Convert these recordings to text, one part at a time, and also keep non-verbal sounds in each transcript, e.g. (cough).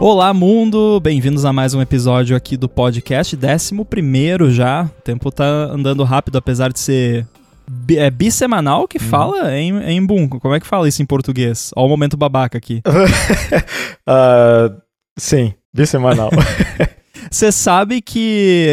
Olá, mundo! Bem-vindos a mais um episódio aqui do podcast, décimo primeiro já. O tempo tá andando rápido, apesar de ser bi- é bissemanal que fala em, em Boom. Como é que fala isso em português? Ó o momento babaca aqui. (laughs) Ah, sim, bissemanal. (laughs) Você sabe que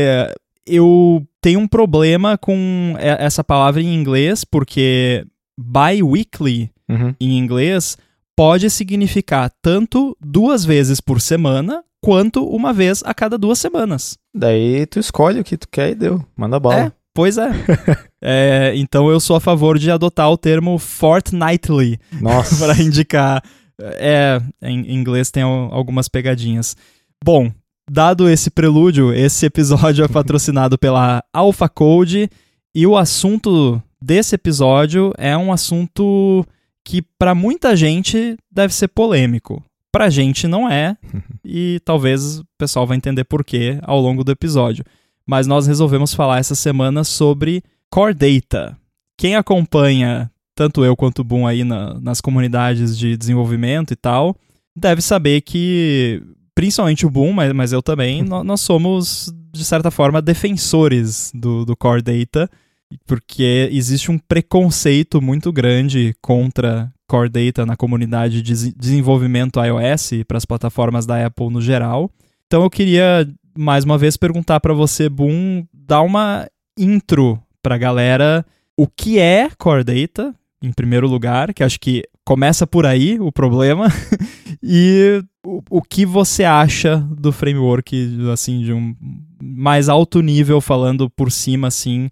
eu tenho um problema com essa palavra em inglês, porque bi-weekly Uhum. em inglês pode significar tanto duas vezes por semana quanto uma vez a cada duas semanas. Daí tu escolhe o que tu quer e deu. Manda bala. É, pois é. (laughs) É, então eu sou a favor de adotar o termo fortnightly Nossa. (laughs) para indicar. É, em inglês tem al- algumas pegadinhas. Bom, dado esse prelúdio, esse episódio é patrocinado pela Alpha Code e o assunto desse episódio é um assunto que para muita gente deve ser polêmico. Pra gente não é, (laughs) e talvez o pessoal vai entender por quê ao longo do episódio. Mas nós resolvemos falar essa semana sobre Core Data. Quem acompanha tanto eu quanto o Boom aí na- nas comunidades de desenvolvimento e tal, deve saber que, principalmente o Boom, mas, mas eu também, (laughs) nó- nós somos, de certa forma, defensores do, do Core Data, porque existe um preconceito muito grande contra Core Data na comunidade de desenvolvimento iOS e para as plataformas da Apple no geral. Então eu queria, mais uma vez, perguntar para você, Boom, dar uma intro para a galera o que é Core Data, em primeiro lugar, que acho que começa por aí o problema, (laughs) e o, o que você acha do framework, assim, de um mais alto nível, falando por cima, assim,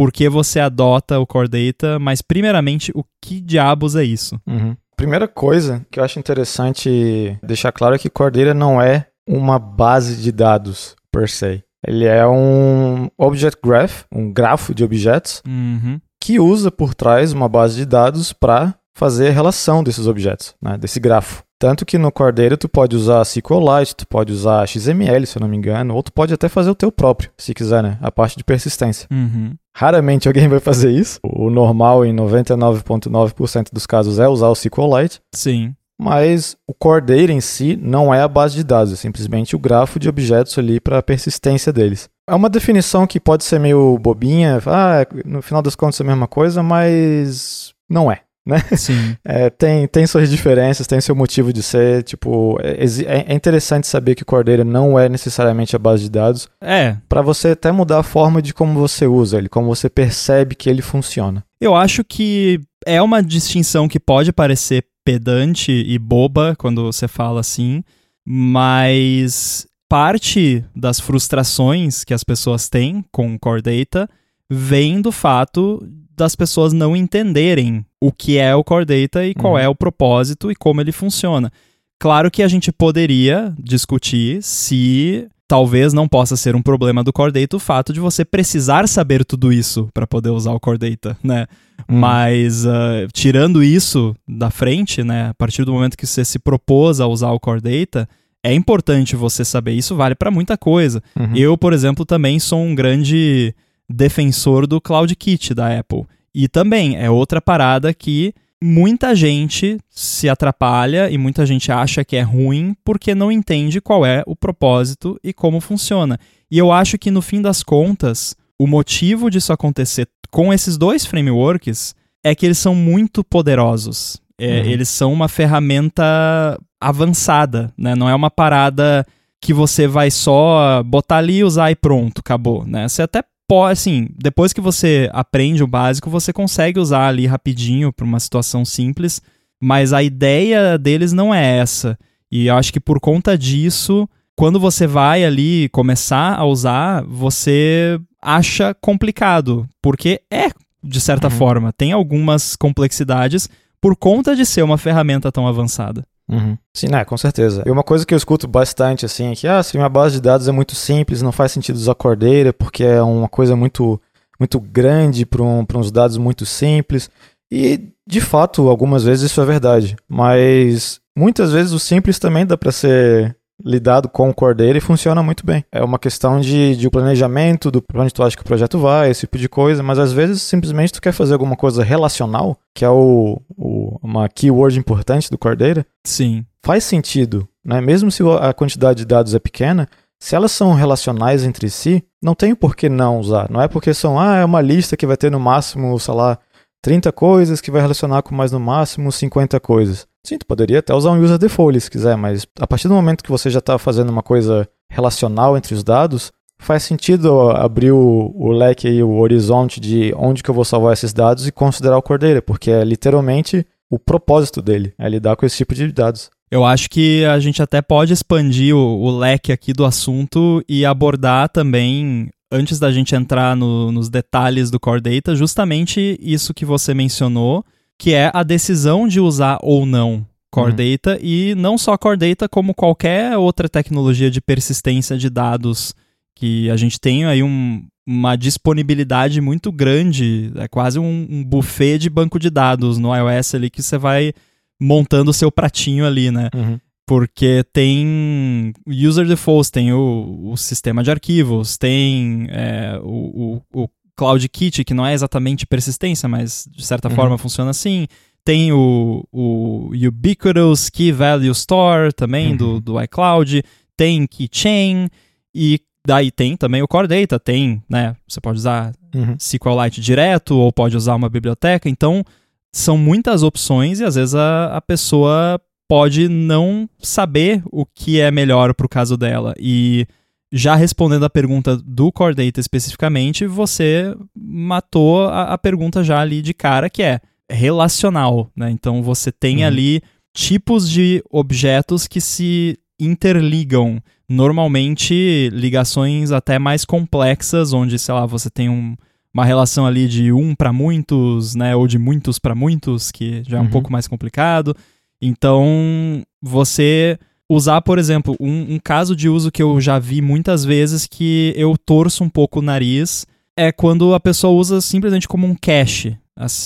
por que você adota o Core Data, mas primeiramente, o que diabos é isso? Uhum. Primeira coisa que eu acho interessante deixar claro é que Core Data não é uma base de dados per se. Ele é um object graph, um grafo de objetos, Uhum. que usa por trás uma base de dados para fazer a relação desses objetos, né, desse grafo. Tanto que no Data tu pode usar SQLite, tu pode usar XML, se eu não me engano, ou tu pode até fazer o teu próprio, se quiser, né, a parte de persistência. Uhum. Raramente alguém vai fazer isso. O normal em 99.9% dos casos é usar o SQLite, Sim. mas o Data em si não é a base de dados, é simplesmente o grafo de objetos ali para a persistência deles. É uma definição que pode ser meio bobinha, ah, no final das contas é a mesma coisa, mas não é. Né? Sim. (laughs) É, tem, tem suas diferenças, tem seu motivo de ser. Tipo, é, é é interessante saber que Core Data não é necessariamente a base de dados, É, para você até mudar a forma de como você usa ele, como você percebe que ele funciona. Eu acho que é uma distinção que pode parecer pedante e boba quando você fala assim, mas parte das frustrações que as pessoas têm com o Core Data vem do fato das pessoas não entenderem o que é o Core Data e qual Uhum. é o propósito e como ele funciona. Claro que a gente poderia discutir se talvez não possa ser um problema do Core Data o fato de você precisar saber tudo isso para poder usar o Core Data, né? Uhum. Mas ah, tirando isso da frente, né, a partir do momento que você se propôs a usar o Core Data, é importante você saber. Isso vale para muita coisa. Uhum. Eu, por exemplo, também sou um grande defensor do Cloud Kit da Apple. E também é outra parada que muita gente se atrapalha e muita gente acha que é ruim porque não entende qual é o propósito e como funciona. E eu acho que no fim das contas, o motivo disso acontecer com esses dois frameworks é que eles são muito poderosos. É, Uhum. Eles são uma ferramenta avançada, né? Não é uma parada que você vai só botar ali, usar e pronto, acabou, né? Você até pode, assim, depois que você aprende o básico, você consegue usar ali rapidinho para uma situação simples, mas a ideia deles não é essa. E eu acho que por conta disso, quando você vai ali começar a usar, você acha complicado, porque é, de certa Uhum. forma, tem algumas complexidades por conta de ser uma ferramenta tão avançada. Uhum. Sim, né, com certeza. E uma coisa que eu escuto bastante, assim, é que, ah, se minha base de dados é muito simples, não faz sentido usar Cordeira, porque é uma coisa muito, muito grande para um, uns dados muito simples. E, de fato, algumas vezes isso é verdade. Mas, muitas vezes, o simples também dá para ser lidado com o Cordeira e funciona muito bem. É uma questão de, de planejamento, do pra onde tu acha que o projeto vai, esse tipo de coisa, mas às vezes simplesmente tu quer fazer alguma coisa relacional, que é o, o- uma keyword importante do Cordeira, Sim. faz sentido né? Mesmo se a quantidade de dados é pequena, se elas são relacionais entre si, não tem por que não usar. Não é porque são, ah, é uma lista que vai ter no máximo, sei lá, 30 coisas que vai relacionar com mais no máximo 50 coisas. Sim, tu poderia até usar um user default se quiser, mas a partir do momento que você já está fazendo uma coisa relacional entre os dados, faz sentido abrir o, o leque aí, o horizonte de onde que eu vou salvar esses dados e considerar o Cordeiro, porque é literalmente o propósito dele, é lidar com esse tipo de dados. Eu acho que a gente até pode expandir o, o leque aqui do assunto e abordar também, antes da gente entrar no, nos detalhes do Core Data, justamente isso que você mencionou, que é a decisão de usar ou não Core uhum. Data, e não só Core Data, como qualquer outra tecnologia de persistência de dados que a gente tem aí um, uma disponibilidade muito grande, é quase um, um, buffet de banco de dados no iOS ali que você vai montando o seu pratinho ali, né? Uhum. Porque tem user defaults, tem o, o sistema de arquivos, tem é, o, o, o Cloud Kit, que não é exatamente persistência, mas de certa uhum. forma funciona assim. Tem o, o Ubiquitous Key Value Store também, uhum. do, do iCloud. Tem Keychain. E daí tem também o Core Data. Tem, né? Você pode usar uhum. SQLite direto ou pode usar uma biblioteca. Então, são muitas opções e às vezes a, a pessoa pode não saber o que é melhor para o caso dela. E já respondendo a pergunta do Core Data especificamente, você matou a, a pergunta já ali de cara, que é relacional, né? Então você tem uhum. ali tipos de objetos que se interligam. Normalmente ligações até mais complexas, onde, sei lá, você tem um, uma relação ali de um para muitos, né? Ou de muitos para muitos, que já é um uhum. pouco mais complicado. Então, você usar, por exemplo, um, um, caso de uso que eu já vi muitas vezes que eu torço um pouco o nariz é quando a pessoa usa simplesmente como um cache.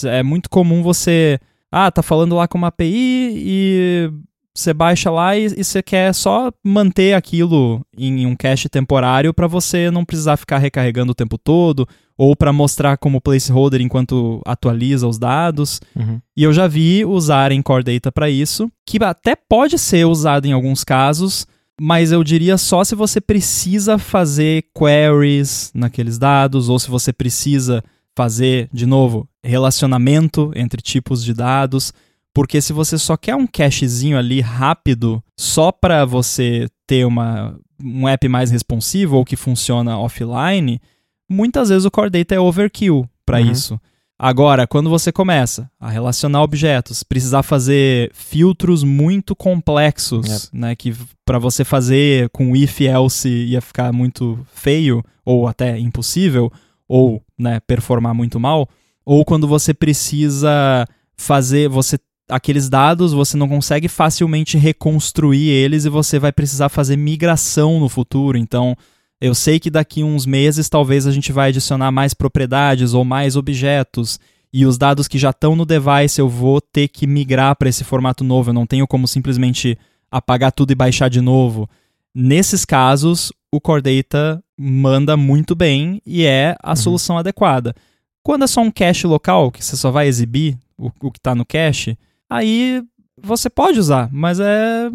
É muito comum você. Ah, tá falando lá com uma API e você baixa lá e, e, você quer só manter aquilo em um cache temporário para você não precisar ficar recarregando o tempo todo ou para mostrar como placeholder enquanto atualiza os dados. Uhum. E eu já vi usarem Core Data para isso, que até pode ser usado em alguns casos, mas eu diria só se você precisa fazer queries naqueles dados ou se você precisa fazer, de novo, relacionamento entre tipos de dados. Porque se você só quer um cachezinho ali rápido, só para você ter uma, um app mais responsivo ou que funciona offline, muitas vezes o Core Data é overkill para uhum. isso. Agora, quando você começa a relacionar objetos, precisar fazer filtros muito complexos, yep. né, que para você fazer com if else ia ficar muito feio ou até impossível, ou, né, performar muito mal, ou quando você precisa fazer, você aqueles dados você não consegue facilmente reconstruir eles e você vai precisar fazer migração no futuro. Então, eu sei que daqui uns meses talvez a gente vai adicionar mais propriedades ou mais objetos e os dados que já estão no device eu vou ter que migrar para esse formato novo. Eu não tenho como simplesmente apagar tudo e baixar de novo. Nesses casos, o Core Data manda muito bem e é a uhum. solução adequada. Quando é só um cache local, que você só vai exibir o, o que está no cache, aí você pode usar, mas é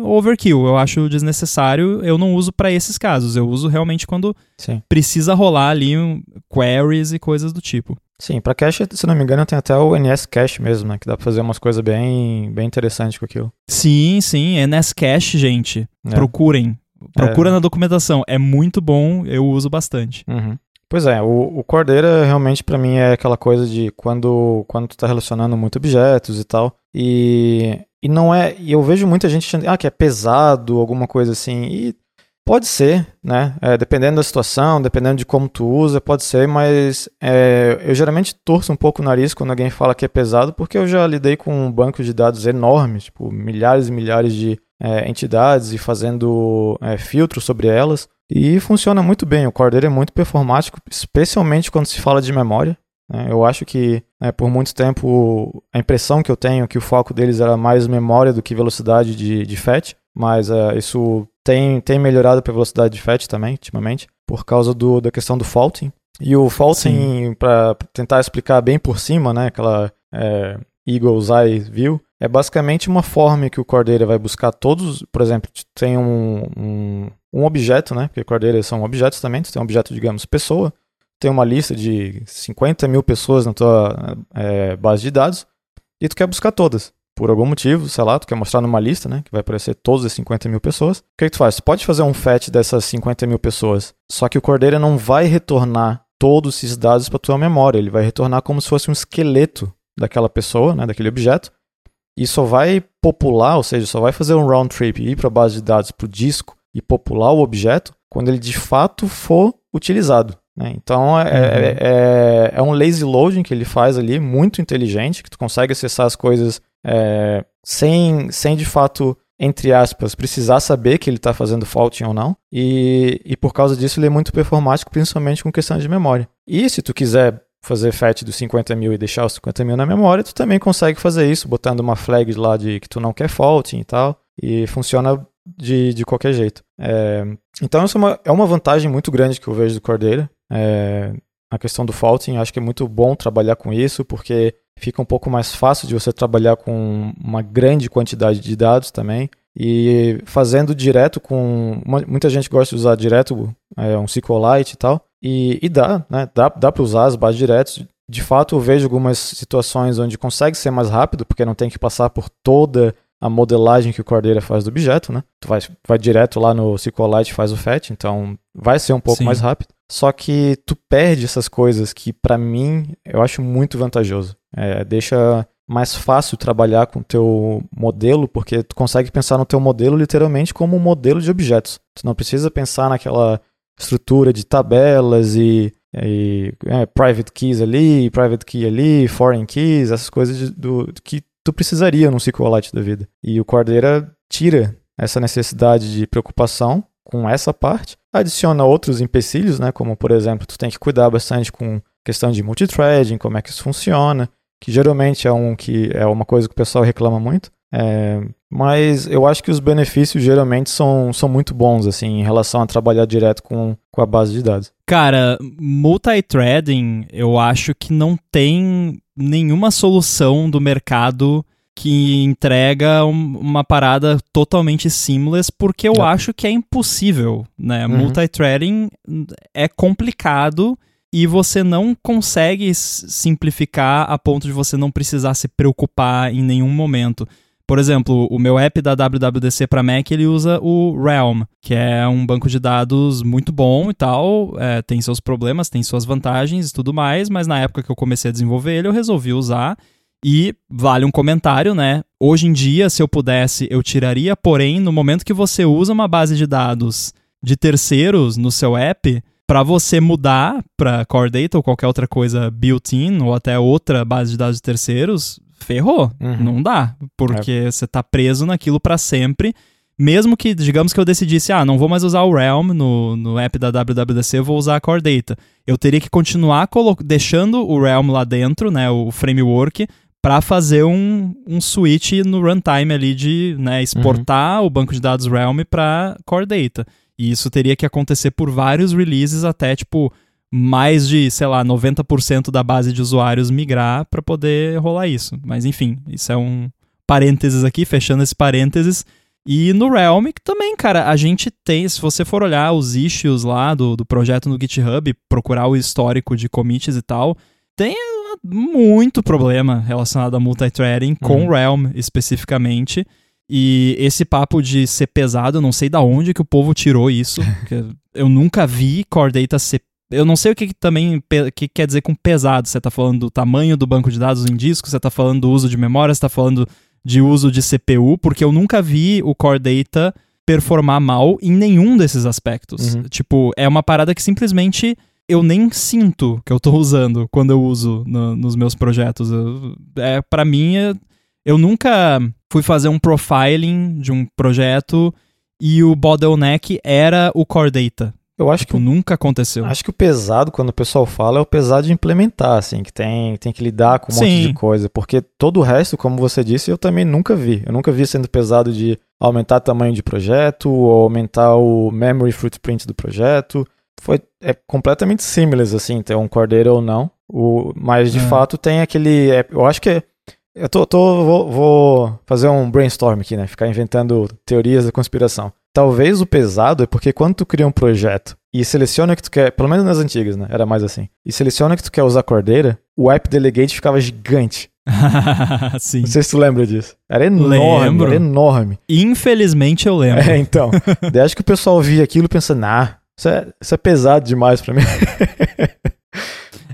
overkill. Eu acho desnecessário. Eu não uso para esses casos. Eu uso realmente quando Sim. precisa rolar ali um, queries e coisas do tipo. Sim, para cache, se não me engano, tem até o NS Cache mesmo, né? Que dá pra fazer umas coisas bem, bem interessantes com aquilo. Sim, sim. NS Cache, gente. É. Procurem. Procura é. na documentação. É muito bom, eu uso bastante. Uhum. Pois é, o, o Cordeira realmente para mim é aquela coisa de quando, quando tu tá relacionando muito objetos e tal. E, e não é. E eu vejo muita gente achando ah, que é pesado, alguma coisa assim. E pode ser, né? É, dependendo da situação, dependendo de como tu usa, pode ser, mas é, eu geralmente torço um pouco o nariz quando alguém fala que é pesado, porque eu já lidei com um banco de dados enormes, tipo, milhares e milhares de é, entidades e fazendo é, filtros sobre elas. E funciona muito bem. O Cordeiro é muito performático, especialmente quando se fala de memória. Né? Eu acho que né, por muito tempo a impressão que eu tenho é que o foco deles era mais memória do que velocidade de, de FAT, mas uh, isso tem, tem melhorado para velocidade de FAT também, ultimamente, por causa do, da questão do faulting. E o faulting, para tentar explicar bem por cima, né, aquela é, Eagle's Eye View, é basicamente uma forma que o Cordeira vai buscar todos, por exemplo, tem um, um, um objeto, né? Porque Cordeira são objetos também, tu tem um objeto, digamos, pessoa, tem uma lista de 50 mil pessoas na tua é, base de dados e tu quer buscar todas. Por algum motivo, sei lá, tu quer mostrar numa lista, né? Que vai aparecer todas as 50 mil pessoas. O que, que tu faz? Tu pode fazer um fetch dessas 50 mil pessoas, só que o Cordeira não vai retornar todos esses dados para tua memória. Ele vai retornar como se fosse um esqueleto daquela pessoa, né, daquele objeto, e só vai popular, ou seja, só vai fazer um round trip e ir para a base de dados para o disco e popular o objeto quando ele de fato for utilizado. Né? Então é, uhum. é, é, é, um lazy loading que ele faz ali, muito inteligente, que tu consegue acessar as coisas é, sem, sem de fato entre aspas, precisar saber que ele está fazendo faulting ou não. E, e por causa disso ele é muito performático, principalmente com questão de memória. E se tu quiser fazer fetch dos 50 mil e deixar os 50 mil na memória, tu também consegue fazer isso, botando uma flag lá de que tu não quer faulting e tal. E funciona de, de qualquer jeito. É, então, isso é uma, é uma vantagem muito grande que eu vejo do Cordeira. É, a questão do faulting, acho que é muito bom trabalhar com isso, porque fica um pouco mais fácil de você trabalhar com uma grande quantidade de dados também. E fazendo direto com. Muita gente gosta de usar direto é, um SQLite e tal. E, e dá, né? Dá, dá para usar as bases diretas. De fato, eu vejo algumas situações onde consegue ser mais rápido, porque não tem que passar por toda a modelagem que o Cordeira faz do objeto, né? Tu vai, vai direto lá no SQLite e faz o fetch, então vai ser um pouco Sim. mais rápido. Só que tu perde essas coisas que, para mim, eu acho muito vantajoso. É, deixa mais fácil trabalhar com o teu modelo, porque tu consegue pensar no teu modelo literalmente como um modelo de objetos. Tu não precisa pensar naquela estrutura de tabelas e, e é, private keys ali, private key ali, foreign keys, essas coisas de, do, que tu precisaria num SQLite da vida. E o Cordeira tira essa necessidade de preocupação com essa parte, adiciona outros empecilhos, né, como por exemplo, tu tem que cuidar bastante com questão de multithreading, como é que isso funciona, que geralmente é um que é uma coisa que o pessoal reclama muito. É, mas eu acho que os benefícios geralmente são, são muito bons, assim, em relação a trabalhar direto com, com a base de dados. Cara, multithreading, eu acho que não tem nenhuma solução do mercado que entrega um, uma parada totalmente seamless, porque eu é. acho que é impossível, né? Uhum. Multithreading é complicado e você não consegue simplificar a ponto de você não precisar se preocupar em nenhum momento. Por exemplo, o meu app da WWDC para Mac ele usa o Realm, que é um banco de dados muito bom e tal. É, tem seus problemas, tem suas vantagens e tudo mais, mas na época que eu comecei a desenvolver ele, eu resolvi usar. E vale um comentário, né? Hoje em dia, se eu pudesse, eu tiraria, porém, no momento que você usa uma base de dados de terceiros no seu app, para você mudar para Core Data ou qualquer outra coisa built-in ou até outra base de dados de terceiros, ferrou. Uhum. Não dá, porque é. você tá preso naquilo para sempre. Mesmo que, digamos que eu decidisse, ah, não vou mais usar o Realm no, no app da WWDC, vou usar a Core Data. Eu teria que continuar deixando o Realm lá dentro, né, o framework, para fazer um, um switch no runtime ali de né, exportar uhum. o banco de dados Realm para Core Data. E isso teria que acontecer por vários releases até, tipo, mais de, sei lá, 90% da base de usuários migrar para poder rolar isso. Mas enfim, isso é um parênteses aqui, fechando esse parênteses. E no Realm também, cara, a gente tem, se você for olhar os issues lá do, do projeto no GitHub, procurar o histórico de commits e tal, tem muito problema relacionado a multithreading uhum. com Realm especificamente. E esse papo de ser pesado, eu não sei da onde que o povo tirou isso. (laughs) eu nunca vi Core Data ser. Eu não sei o que, que também que quer dizer com pesado. Você está falando do tamanho do banco de dados em disco, você está falando do uso de memória, você está falando de uso de CPU, porque eu nunca vi o Core Data performar mal em nenhum desses aspectos. Uhum. Tipo, é uma parada que simplesmente eu nem sinto que eu estou usando quando eu uso no, nos meus projetos. Eu, é, para mim, eu nunca fui fazer um profiling de um projeto e o bottleneck era o core data. Eu acho tipo, que nunca aconteceu. Acho que o pesado, quando o pessoal fala, é o pesado de implementar, assim, que tem, tem que lidar com um Sim. monte de coisa. Porque todo o resto, como você disse, eu também nunca vi. Eu nunca vi sendo pesado de aumentar o tamanho de projeto ou aumentar o memory footprint do projeto. Foi é completamente seamless, assim, ter um cordeiro ou não. O, mas de é. fato tem aquele. É, eu acho que é, Eu tô, tô vou, vou, fazer um brainstorm aqui, né? Ficar inventando teorias da conspiração. Talvez o pesado é porque quando tu cria um projeto e seleciona que tu quer, pelo menos nas antigas, né? Era mais assim. E seleciona que tu quer usar cordeira, o app delegate ficava gigante. (laughs) Sim. Não sei se tu lembra disso. Era enorme, Lembro. era enorme. Infelizmente eu lembro. É, (laughs) então. Daí acho que o pessoal via aquilo e pensa, nah, isso é, isso é pesado demais pra mim. (laughs)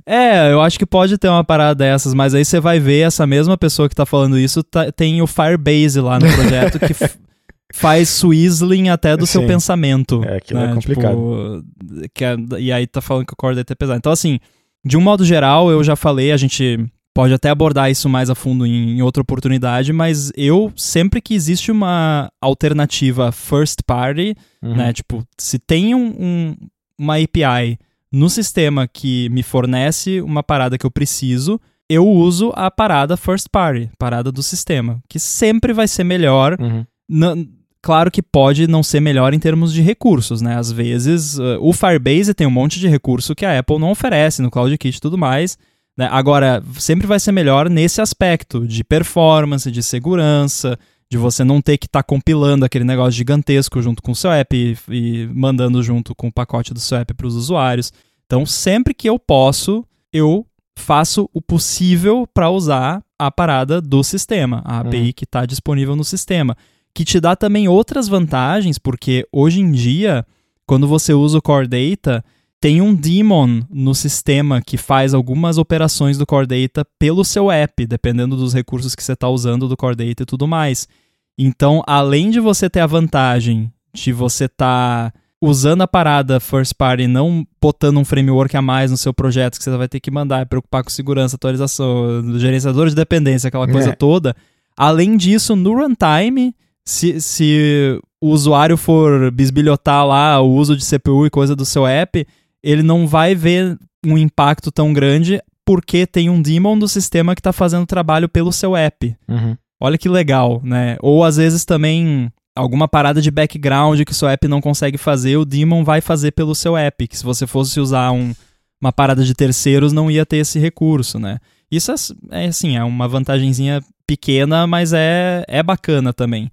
É, eu acho que pode ter uma parada dessas, mas aí você vai ver essa mesma pessoa que tá falando isso, tá- tem o Firebase lá no projeto que (laughs) faz swizzling até do seu Sim. pensamento. É, aquilo é né? complicado. Tipo, que é- e aí tá falando que o core deve ter pesado. Então, assim, de um modo geral, eu já falei, a gente pode até abordar isso mais a fundo em, em outra oportunidade, mas eu, sempre que existe uma alternativa first party, Uhum. né? Tipo, se tem um, um- uma API no sistema que me fornece uma parada que eu preciso, eu uso a parada first party, parada do sistema, que sempre vai ser melhor. Uhum. N- claro que pode não ser melhor em termos de recursos, né? Às vezes, uh, o Firebase tem um monte de recurso que a Apple não oferece no CloudKit e tudo mais. né? Agora, sempre vai ser melhor nesse aspecto de performance, de segurança, de você não ter que estar compilando aquele negócio gigantesco junto com o seu app e, e mandando junto com o pacote do seu app para os usuários. Então, sempre que eu posso, eu faço o possível para usar a parada do sistema, a API Uhum. que está disponível no sistema, que te dá também outras vantagens, porque hoje em dia, quando você usa o Core Data, tem um daemon no sistema que faz algumas operações do Core Data pelo seu app, dependendo dos recursos que você está usando do Core Data e tudo mais. Então, além de você ter a vantagem de você estar usando a parada first party, não botando um framework a mais no seu projeto que você vai ter que mandar, preocupar com segurança, atualização, gerenciador de dependência, aquela coisa É. toda. Além disso, no runtime, se, se o usuário for bisbilhotar lá o uso de CPU e coisa do seu app, ele não vai ver um impacto tão grande porque tem um daemon do sistema que está fazendo trabalho pelo seu app. Uhum. Olha que legal, né? Ou às vezes também alguma parada de background que o seu app não consegue fazer, o daemon vai fazer pelo seu app, que se você fosse usar um- uma parada de terceiros não ia ter esse recurso, né? Isso é, é assim, é uma vantagenzinha pequena, mas é, é bacana também.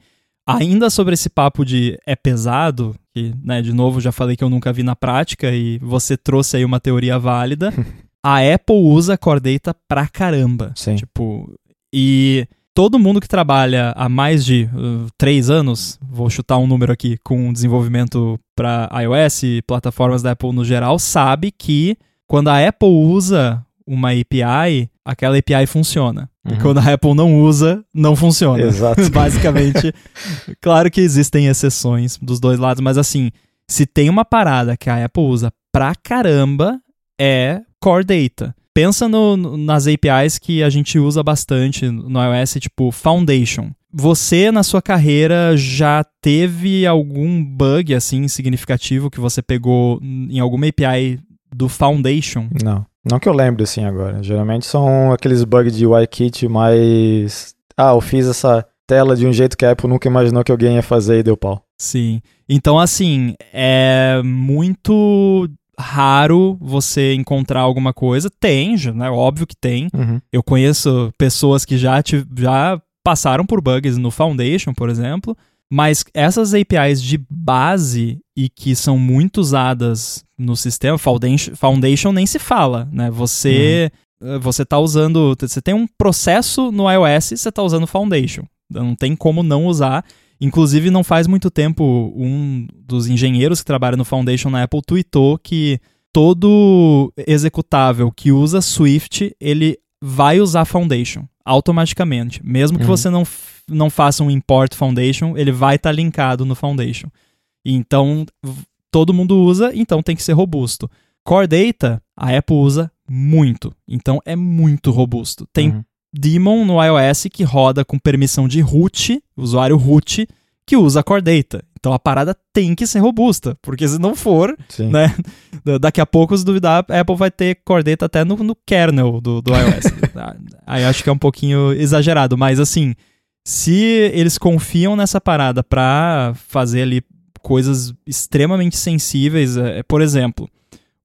Ainda sobre esse papo de é pesado, que, né, de novo, já falei que eu nunca vi na prática e você trouxe aí uma teoria válida. (laughs) a Apple usa Core Data pra caramba. Sim. Tipo, e todo mundo que trabalha há mais de uh, três anos, vou chutar um número aqui, com desenvolvimento para iOS e plataformas da Apple no geral, sabe que quando a Apple usa uma API, aquela API funciona. E Uhum. quando a Apple não usa, não funciona. Exato. (laughs) Basicamente, claro que existem exceções dos dois lados, mas assim, se tem uma parada que a Apple usa pra caramba, é Core Data. Pensa no- nas APIs que a gente usa bastante no iOS, tipo Foundation. Você, na sua carreira, já teve algum bug, assim, significativo que você pegou em alguma API do Foundation? Não. Não que eu lembre assim agora. Geralmente são aqueles bugs de UIKit mais. Ah, eu fiz essa tela de um jeito que a Apple nunca imaginou que alguém ia fazer e deu pau. Sim. Então, assim, é muito raro você encontrar alguma coisa. Tem, já, né? Óbvio que tem. Uhum. Eu conheço pessoas que já, tiv- já passaram por bugs no Foundation, por exemplo. Mas essas APIs de base e que são muito usadas no sistema, Foundation, Foundation nem se fala, né? Você eh, você tá usando, você tem um processo no iOS, você tá usando Foundation. Não tem como não usar. Inclusive, não faz muito tempo, um dos engenheiros que trabalha no Foundation na Apple tweetou que todo executável que usa Swift, ele vai usar Foundation automaticamente. Mesmo que Uhum. você não, não faça um import Foundation, ele vai estar linkado no Foundation. Então, todo mundo usa, então tem que ser robusto. Core Data, a Apple usa muito. Então, é muito robusto. Tem Uhum. daemon no iOS que roda com permissão de root, usuário root, que usa Core Data. Então a parada tem que ser robusta, porque se não for, né, da- (laughs) daqui a pouco, se duvidar, a Apple vai ter Core Data até no, no kernel do, do iOS. (laughs) Ah, Aí acho que é um pouquinho exagerado, mas assim, se eles confiam nessa parada pra fazer ali coisas extremamente sensíveis, é, por exemplo,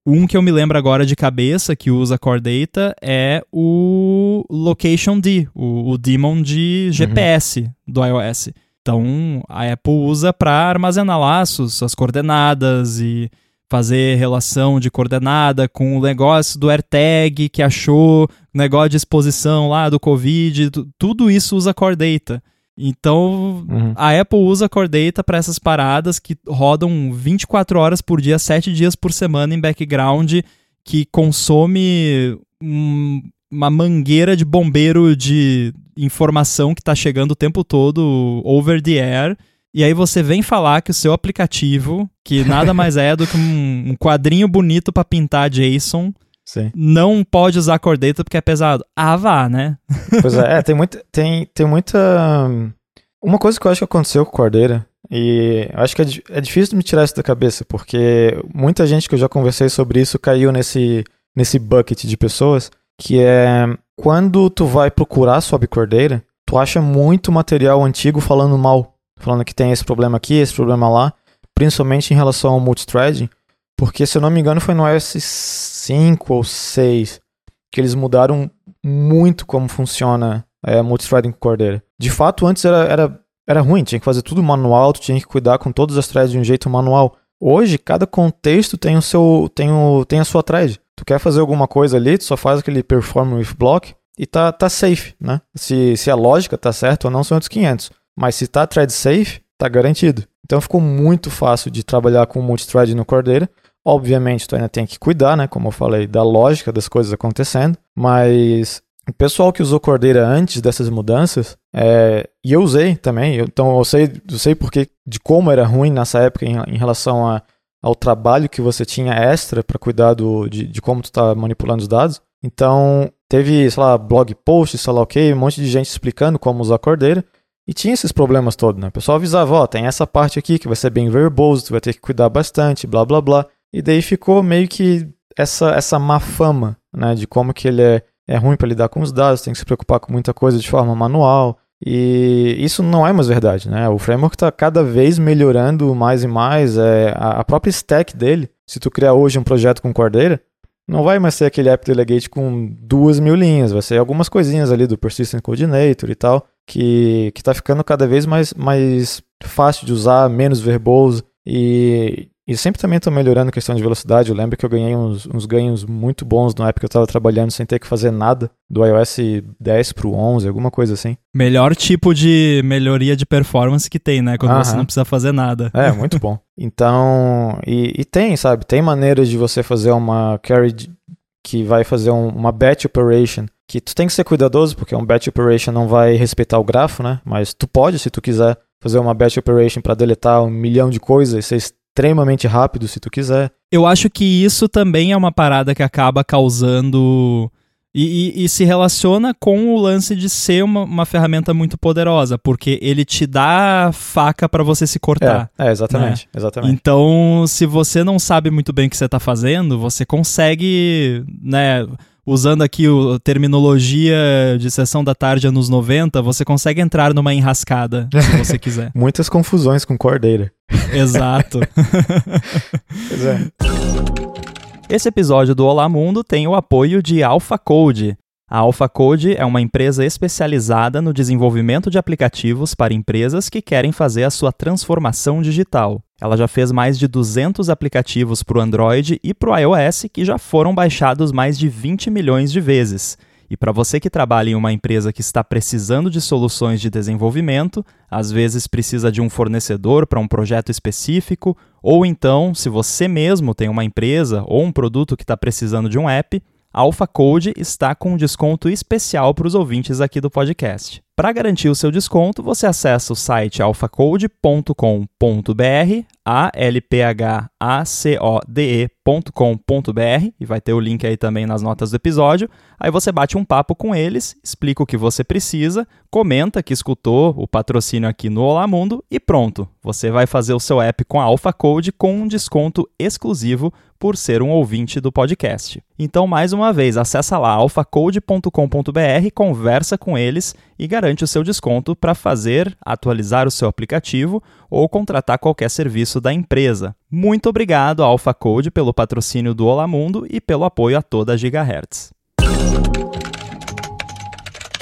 Um que eu me lembro agora de cabeça que usa Core Data é o Location D, o, o daemon de GPS uhum. do iOS. Então a Apple usa para armazenar lá suas coordenadas e fazer relação de coordenada com o negócio do AirTag que achou, negócio de exposição lá do Covid, tudo isso usa Core Data. Então, uhum. a Apple usa Core Data para essas paradas que rodam 24 horas por dia, 7 dias por semana em background, que consome um, uma mangueira de bombeiro de informação que está chegando o tempo todo over the air. E aí você vem falar que o seu aplicativo, que nada mais é do que um, quadrinho bonito para pintar JSON, Sim. não pode usar Core Data porque é pesado. Ah, vá, né? Pois é, é tem, muita, tem, tem muita. Uma coisa que eu acho que aconteceu com Cordeira, e acho que é, é difícil de me tirar isso da cabeça, porque muita gente que eu já conversei sobre isso caiu nesse, nesse bucket de pessoas, que é quando tu vai procurar sobre Cordeira, tu acha muito material antigo falando mal, falando que tem esse problema aqui, esse problema lá, principalmente em relação ao multithreading, porque, se eu não me engano, foi no iOS 5 ou 6 que eles mudaram muito como funciona é, multithreading com Cordeira. De fato, antes era, era, era ruim, tinha que fazer tudo manual, tu tinha que cuidar com todas as threads de um jeito manual. Hoje, cada contexto tem o seu tem, o, tem a sua thread. Tu quer fazer alguma coisa ali, tu só faz aquele perform with block e tá, tá safe, né? Se, se a lógica tá certa ou não, são outros 500. Mas se tá thread safe, tá garantido. Então ficou muito fácil de trabalhar com multithread no Cordeira. Obviamente, tu ainda tem que cuidar, né? Como eu falei, da lógica das coisas acontecendo. Mas o pessoal que usou Cordeira antes dessas mudanças, é, e eu usei também, eu, então eu sei, eu sei porque, de como era ruim nessa época em, em relação a, ao trabalho que você tinha extra para cuidar do, de, de como tu tá manipulando os dados. Então, teve, sei lá, blog post, sei lá o que, um monte de gente explicando como usar Cordeira. E tinha esses problemas todos, né? O pessoal avisava, ó, tem essa parte aqui que vai ser bem verboso, tu vai ter que cuidar bastante, blá blá blá. E daí ficou meio que essa, essa má fama, né, de como que ele é, é ruim para lidar com os dados, tem que se preocupar com muita coisa de forma manual. E isso não é mais verdade, né? O framework está cada vez melhorando mais e mais. É, a, própria stack dele, se tu criar hoje um projeto com Cordeira, não vai mais ser aquele app delegate com duas mil linhas, vai ser algumas coisinhas ali do Persistent Coordinator e tal, que, que tá ficando cada vez mais, mais fácil de usar, menos verboso. E, e sempre também estou melhorando a questão de velocidade. Eu lembro que eu ganhei uns, uns ganhos muito bons na época que eu estava trabalhando sem ter que fazer nada, do iOS 10 para o 11, alguma coisa assim. Melhor tipo de melhoria de performance que tem, né? Quando -huh. você não precisa fazer nada. É, muito bom. (laughs) Então, e, e, tem, sabe? Tem maneiras de você fazer uma carry que vai fazer um, uma batch operation, que tu tem que ser cuidadoso, porque um batch operation não vai respeitar o grafo, né? Mas tu pode, se tu quiser, fazer uma batch operation para deletar um milhão de coisas, extremamente rápido se tu quiser. Eu acho que isso também é uma parada que acaba causando. E, e, e se relaciona com o lance de ser uma, uma, ferramenta muito poderosa, porque ele te dá faca para você se cortar. É, é exatamente, né? exatamente. Então, se você não sabe muito bem o que você está fazendo, você consegue, né? Usando aqui a terminologia de sessão da tarde anos 90, você consegue entrar numa enrascada, se (laughs) você quiser. Muitas confusões com Cordeira. Exato. (laughs) pois é. Esse episódio do Olá Mundo tem o apoio de AlphaCode. A AlphaCode é uma empresa especializada no desenvolvimento de aplicativos para empresas que querem fazer a sua transformação digital. Ela já fez mais de 200 aplicativos para o Android e para o iOS que já foram baixados mais de 20 milhões de vezes. E para você que trabalha em uma empresa que está precisando de soluções de desenvolvimento, às vezes precisa de um fornecedor para um projeto específico, ou então, se você mesmo tem uma empresa ou um produto que está precisando de um app, a AlphaCode está com um desconto especial para os ouvintes aqui do podcast. Para garantir o seu desconto, você acessa o site alphacode.com.br, a-l-p-h-a-c-o-d-e.com.br, e vai ter o link aí também nas notas do episódio. Aí você bate um papo com eles, explica o que você precisa, comenta que escutou o patrocínio aqui no Olá Mundo e pronto. Você vai fazer o seu app com a AlphaCode com um desconto exclusivo por ser um ouvinte do podcast. Então, mais uma vez, acessa lá alphacode.com.br, conversa com eles e garante garante o seu desconto para fazer, atualizar o seu aplicativo ou contratar qualquer serviço da empresa. Muito obrigado à AlphaCode pelo patrocínio do Olá Mundo e pelo apoio a toda a Gigahertz.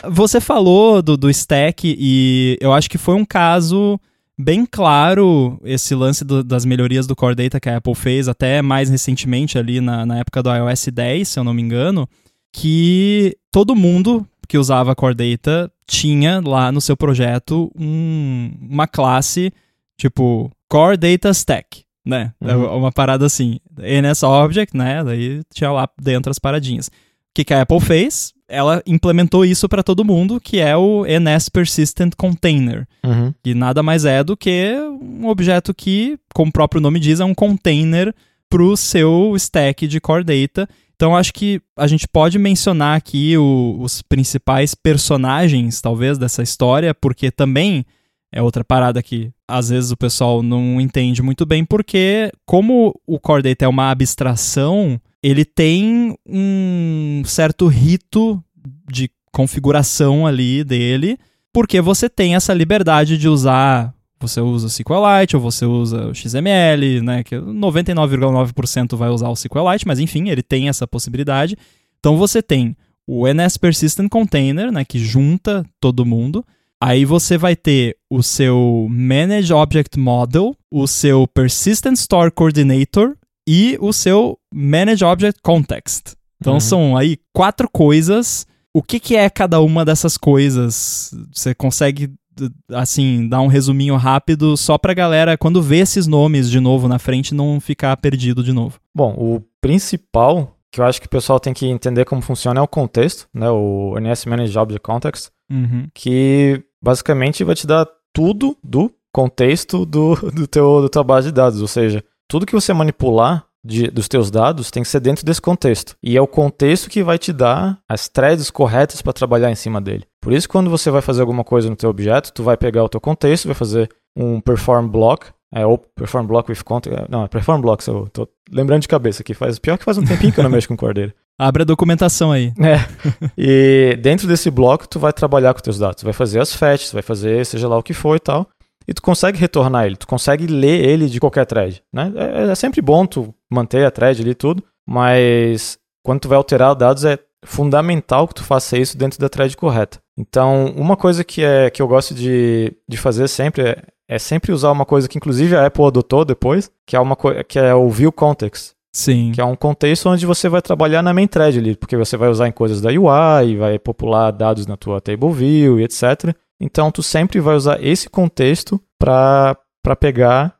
Você falou do, do stack e eu acho que foi um caso bem claro esse lance do, das melhorias do Core Data que a Apple fez até mais recentemente ali na, na época do iOS 10, se eu não me engano, que todo mundo que usava Core Data tinha lá no seu projeto um, uma classe tipo Core Data Stack, né? É uhum. Uma parada assim, NS Object, né? Daí tinha lá dentro as paradinhas. O que, que a Apple fez? Ela implementou isso para todo mundo, que é o NS Persistent Container, uhum. que nada mais é do que um objeto que, como o próprio nome diz, é um container para o seu stack de Core Data então acho que a gente pode mencionar aqui o, os principais personagens, talvez, dessa história, porque também é outra parada que às vezes o pessoal não entende muito bem, porque como o Core Data é uma abstração, ele tem um certo rito de configuração ali dele, porque você tem essa liberdade de usar você usa SQLite ou você usa o XML, né, que 99,9% vai usar o SQLite, mas enfim, ele tem essa possibilidade. Então você tem o NS Persistent Container, né, que junta todo mundo. Aí você vai ter o seu Manage Object Model, o seu Persistent Store Coordinator e o seu Manage Object Context. Então uhum. são aí quatro coisas. O que, que é cada uma dessas coisas? Você consegue assim, dar um resuminho rápido só pra galera, quando vê esses nomes de novo na frente, não ficar perdido de novo. Bom, o principal que eu acho que o pessoal tem que entender como funciona é o contexto, né? O NS Manage Object Context, uhum. que basicamente vai te dar tudo do contexto do, do teu, da tua base de dados, ou seja, tudo que você manipular de, dos teus dados tem que ser dentro desse contexto. E é o contexto que vai te dar as threads corretas para trabalhar em cima dele. Por isso, quando você vai fazer alguma coisa no teu objeto, tu vai pegar o teu contexto, vai fazer um perform block, é, ou perform block with context, é, não, é perform blocks, eu tô lembrando de cabeça aqui, faz, pior que faz um tempinho que eu não (laughs) mexo com cordeiro. Abre a documentação aí. É. (laughs) E dentro desse bloco, tu vai trabalhar com teus dados. Tu vai fazer as fetches, vai fazer seja lá o que for e tal e tu consegue retornar ele, tu consegue ler ele de qualquer thread, né? É, é sempre bom tu manter a thread ali e tudo, mas quando tu vai alterar os dados é fundamental que tu faça isso dentro da thread correta. Então, uma coisa que, é, que eu gosto de, de fazer sempre é, é sempre usar uma coisa que inclusive a Apple adotou depois, que é, uma que é o View Context. Sim. Que é um contexto onde você vai trabalhar na main thread ali, porque você vai usar em coisas da UI, vai popular dados na tua table view e etc. Então, tu sempre vai usar esse contexto para pegar, né?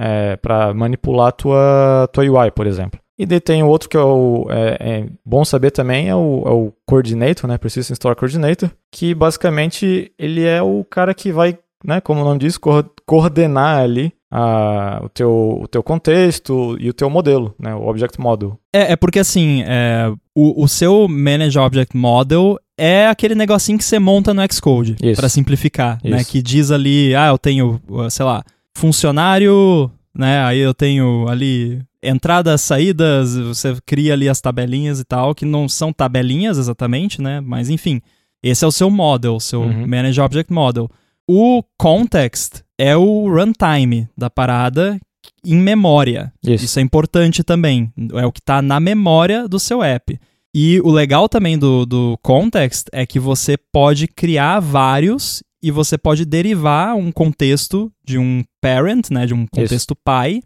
É, para manipular a tua, tua UI, por exemplo. E daí tem outro que é, o, é, é bom saber também, é o, é o Coordinator, né? Persistent Store Coordinator, que basicamente ele é o cara que vai, né, como o nome diz, co coordenar ali a, o, teu, o teu contexto e o teu modelo, né? O Object Model. É, é porque assim, é, o, o seu Manage Object Model é aquele negocinho que você monta no Xcode, para simplificar, né? Isso. né? Que diz ali, ah, eu tenho, sei lá, funcionário, né? Aí eu tenho ali entradas, saídas, você cria ali as tabelinhas e tal, que não são tabelinhas exatamente, né? Mas enfim, esse é o seu model, seu uhum. Manage Object Model. O context é o runtime da parada em memória. Isso. Isso é importante também. É o que está na memória do seu app. E o legal também do, do context é que você pode criar vários e você pode derivar um contexto de um parent, né, de um contexto isso. pai.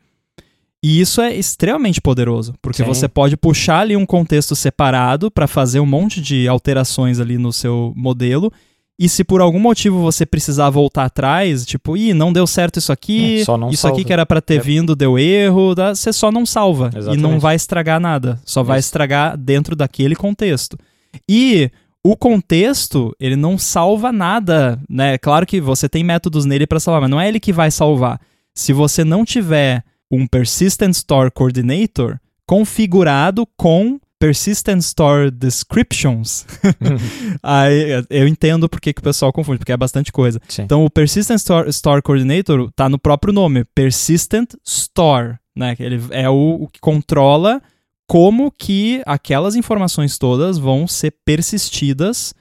E isso é extremamente poderoso, porque Sim. você pode puxar ali um contexto separado para fazer um monte de alterações ali no seu modelo e se por algum motivo você precisar voltar atrás, tipo, ih, não deu certo isso aqui, é, isso salva. aqui que era para ter é. vindo deu erro, tá? você só não salva Exatamente. e não vai estragar nada, só isso. vai estragar dentro daquele contexto. E o contexto, ele não salva nada, né? Claro que você tem métodos nele para salvar, mas não é ele que vai salvar. Se você não tiver um Persistent Store Coordinator configurado com Persistent Store Descriptions, (laughs) aí eu entendo porque que o pessoal confunde, porque é bastante coisa. Sim. Então, o Persistent Store, Store Coordinator tá no próprio nome, Persistent Store, né? Ele é o, o que controla como que aquelas informações todas vão ser persistidas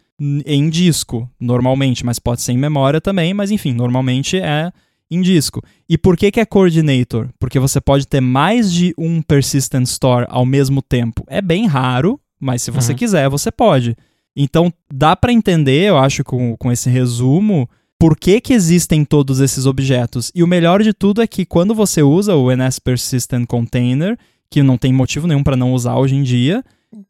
em disco, normalmente, mas pode ser em memória também, mas enfim, normalmente é em disco. E por que, que é coordinator? Porque você pode ter mais de um persistent store ao mesmo tempo. É bem raro, mas se você uhum. quiser, você pode. Então, dá para entender, eu acho, com, com esse resumo, por que, que existem todos esses objetos. E o melhor de tudo é que quando você usa o NS Persistent Container, que não tem motivo nenhum para não usar hoje em dia,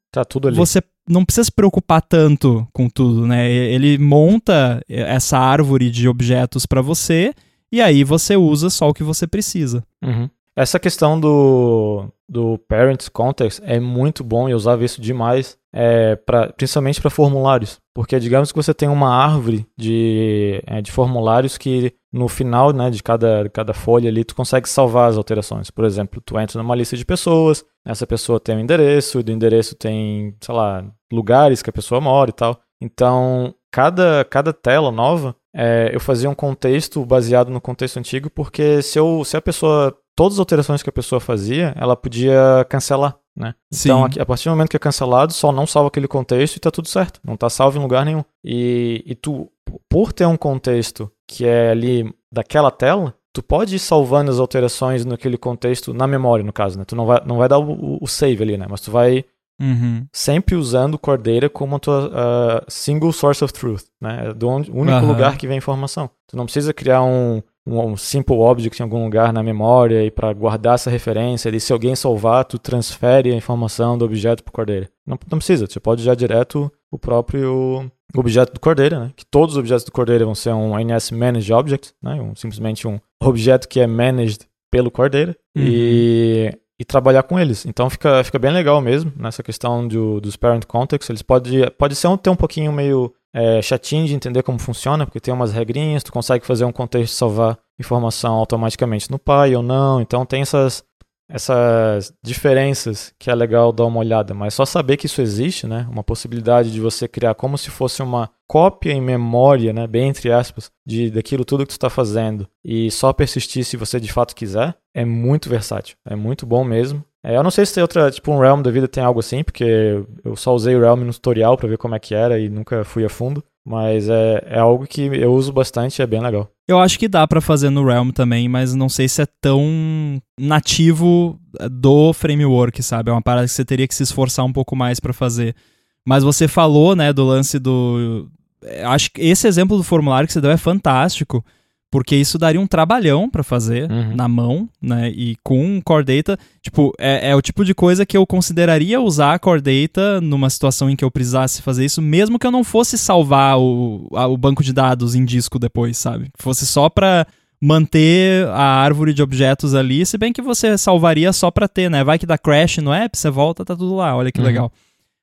tá tudo ali. Você não precisa se preocupar tanto com tudo, né? Ele monta essa árvore de objetos para você e aí você usa só o que você precisa. Uhum. Essa questão do, do Parents Context é muito bom e eu usava isso demais, é, pra, principalmente para formulários. Porque digamos que você tem uma árvore de, é, de formulários que no final né, de cada, cada folha ali tu consegue salvar as alterações. Por exemplo, tu entra numa lista de pessoas, essa pessoa tem um endereço, e do endereço tem, sei lá, lugares que a pessoa mora e tal. Então, cada, cada tela nova, é, eu fazia um contexto baseado no contexto antigo, porque se, eu, se a pessoa, todas as alterações que a pessoa fazia, ela podia cancelar, né? Então, a partir do momento que é cancelado, só não salva aquele contexto e tá tudo certo. Não tá salvo em lugar nenhum. E, e tu, por ter um contexto que é ali daquela tela, tu pode ir salvando as alterações naquele contexto, na memória, no caso, né? Tu não vai, não vai dar o, o save ali, né? Mas tu vai Uhum. Sempre usando Cordeira como a tua uh, single source of truth, né? É do onde, único uhum. lugar que vem a informação. Tu não precisa criar um, um, simple object em algum lugar na memória e para guardar essa referência. E se alguém salvar, tu transfere a informação do objeto para Cordeira. Não, não precisa, você pode já direto o próprio objeto do Cordeira, né? Que todos os objetos do Cordeira vão ser um NS Managed Object, né? Um, simplesmente um objeto que é managed pelo Cordeira. Uhum. E e trabalhar com eles. Então fica, fica bem legal mesmo nessa questão do, dos parent contexts. Eles podem pode ser um, ter um pouquinho meio é, chatinho de entender como funciona, porque tem umas regrinhas, tu consegue fazer um contexto salvar informação automaticamente no pai ou não. Então tem essas essas diferenças que é legal dar uma olhada, mas só saber que isso existe, né? Uma possibilidade de você criar como se fosse uma cópia em memória, né? Bem entre aspas, de daquilo tudo que tu está fazendo e só persistir se você de fato quiser, é muito versátil, é muito bom mesmo. É, eu não sei se tem outra, tipo um Realm da vida tem algo assim, porque eu só usei o Realm no tutorial para ver como é que era e nunca fui a fundo. Mas é, é algo que eu uso bastante é bem legal. Eu acho que dá para fazer no Realm também, mas não sei se é tão nativo do framework, sabe? É uma parada que você teria que se esforçar um pouco mais para fazer. Mas você falou, né, do lance do. Acho que esse exemplo do formulário que você deu é fantástico porque isso daria um trabalhão para fazer uhum. na mão, né? E com Core Data, tipo, é, é, o tipo de coisa que eu consideraria usar Core Data numa situação em que eu precisasse fazer isso, mesmo que eu não fosse salvar o, a, o banco de dados em disco depois, sabe? Fosse só para manter a árvore de objetos ali, se bem que você salvaria só para ter, né? Vai que dá crash no app, você volta, tá tudo lá, olha que uhum. legal.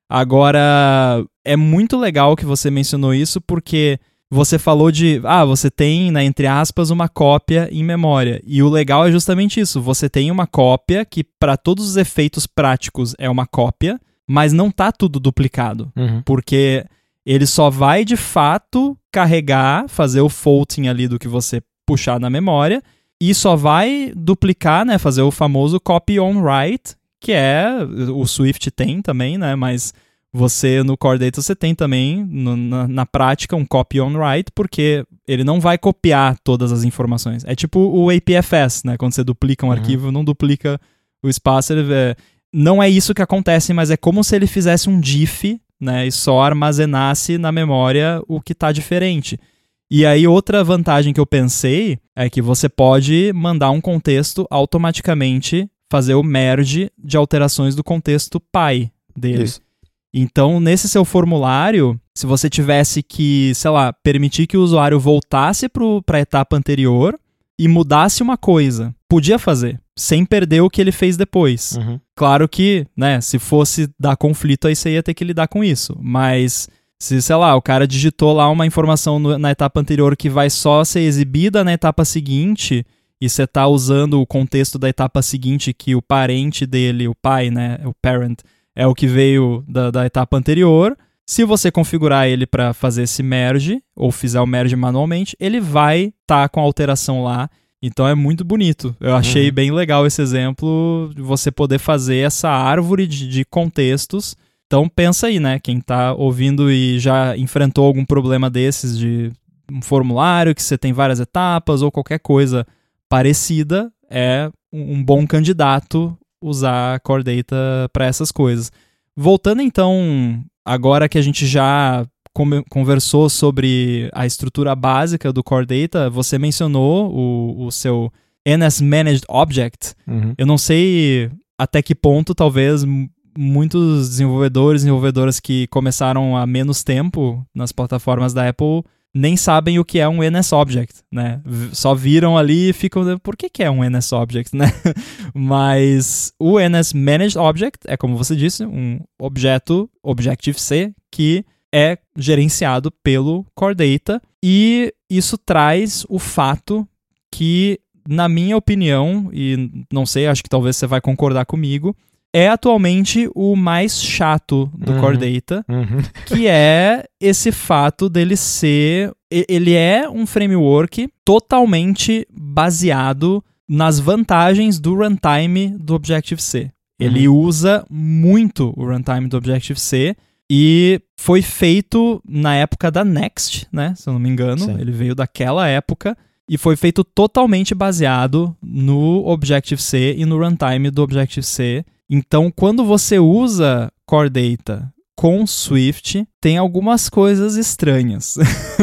Agora, é muito legal que você mencionou isso, porque você falou de, ah, você tem, né, entre aspas, uma cópia em memória. E o legal é justamente isso. Você tem uma cópia que, para todos os efeitos práticos, é uma cópia, mas não tá tudo duplicado. Uhum. Porque ele só vai de fato carregar, fazer o folding ali do que você puxar na memória, e só vai duplicar, né, fazer o famoso copy on write, que é o Swift tem também, né, mas você no Core Data você tem também no, na, na, prática um copy on write, porque ele não vai copiar todas as informações. É tipo o APFS, né? Quando você duplica um uhum. arquivo, não duplica o espaço. Ele, é, não é isso que acontece, mas é como se ele fizesse um diff, né? E só armazenasse na memória o que está diferente. E aí, outra vantagem que eu pensei é que você pode mandar um contexto automaticamente fazer o merge de alterações do contexto pai dele. Isso. Então, nesse seu formulário, se você tivesse que, sei lá, permitir que o usuário voltasse para a etapa anterior e mudasse uma coisa, podia fazer, sem perder o que ele fez depois. Uhum. Claro que, né, se fosse dar conflito, aí você ia ter que lidar com isso. Mas se, sei lá, o cara digitou lá uma informação no, na etapa anterior que vai só ser exibida na etapa seguinte e você está usando o contexto da etapa seguinte que o parente dele, o pai, né, o parent, é o que veio da, da etapa anterior. Se você configurar ele para fazer esse merge, ou fizer o merge manualmente, ele vai estar tá com a alteração lá. Então é muito bonito. Eu achei uhum. bem legal esse exemplo de você poder fazer essa árvore de, de contextos Então pensa aí, né? Quem tá ouvindo e já enfrentou algum problema desses de um formulário que você tem várias etapas ou qualquer coisa parecida, é um bom candidato usar Core Data para essas coisas. Voltando então, agora que a gente já conversou sobre a estrutura básica do Core Data, você mencionou o, o seu NS Managed Object. Uhum. Eu não sei até que ponto talvez muitos desenvolvedores e desenvolvedoras que começaram há menos tempo nas plataformas da Apple nem sabem o que é um NSObject, né? Só viram ali e ficam, por que, que é um NSObject, (laughs) né? Mas o NS Managed Object é, como você disse, um objeto Objective-C que é gerenciado pelo Core Data e isso traz o fato que, na minha opinião, e não sei, acho que talvez você vai concordar comigo, é atualmente o mais chato do uhum. Core Data, uhum. que é esse fato dele ser. Ele é um framework totalmente baseado nas vantagens do runtime do Objective-C. Ele uhum. usa muito o runtime do Objective-C e foi feito na época da Next, né? Se eu não me engano. Sim. Ele veio daquela época e foi feito totalmente baseado no Objective-C e no runtime do Objective-C. Então, quando você usa Core Data com Swift, tem algumas coisas estranhas.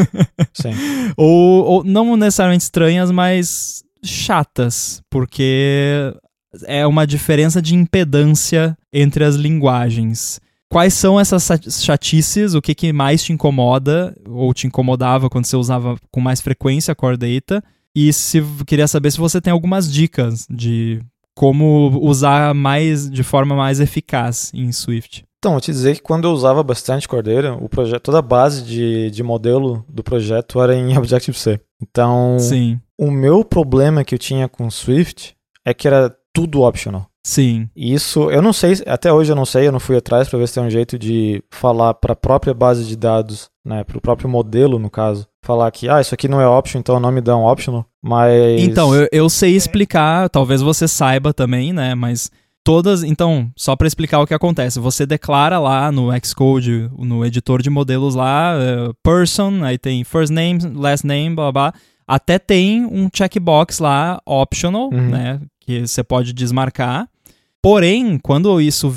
(laughs) Sim. ou, ou não necessariamente estranhas, mas chatas, porque é uma diferença de impedância entre as linguagens. Quais são essas chatices? O que, que mais te incomoda ou te incomodava quando você usava com mais frequência Core Data? E se queria saber se você tem algumas dicas de como usar mais de forma mais eficaz em Swift. Então, vou te dizer que quando eu usava bastante Cordeira, o projeto, toda a base de, de modelo do projeto era em (laughs) Objective-C. Então, Sim. o meu problema que eu tinha com Swift é que era tudo optional. Sim. Isso, eu não sei, até hoje eu não sei, eu não fui atrás para ver se tem um jeito de falar para a própria base de dados, né, para o próprio modelo, no caso, falar que, ah, isso aqui não é optional, então o nome dá um optional, mas... Então, eu, eu sei explicar, talvez você saiba também, né, mas todas, então, só para explicar o que acontece, você declara lá no Xcode, no editor de modelos lá, uh, person, aí tem first name, last name, blá blá, até tem um checkbox lá, optional, uhum. né, que você pode desmarcar, Porém, quando isso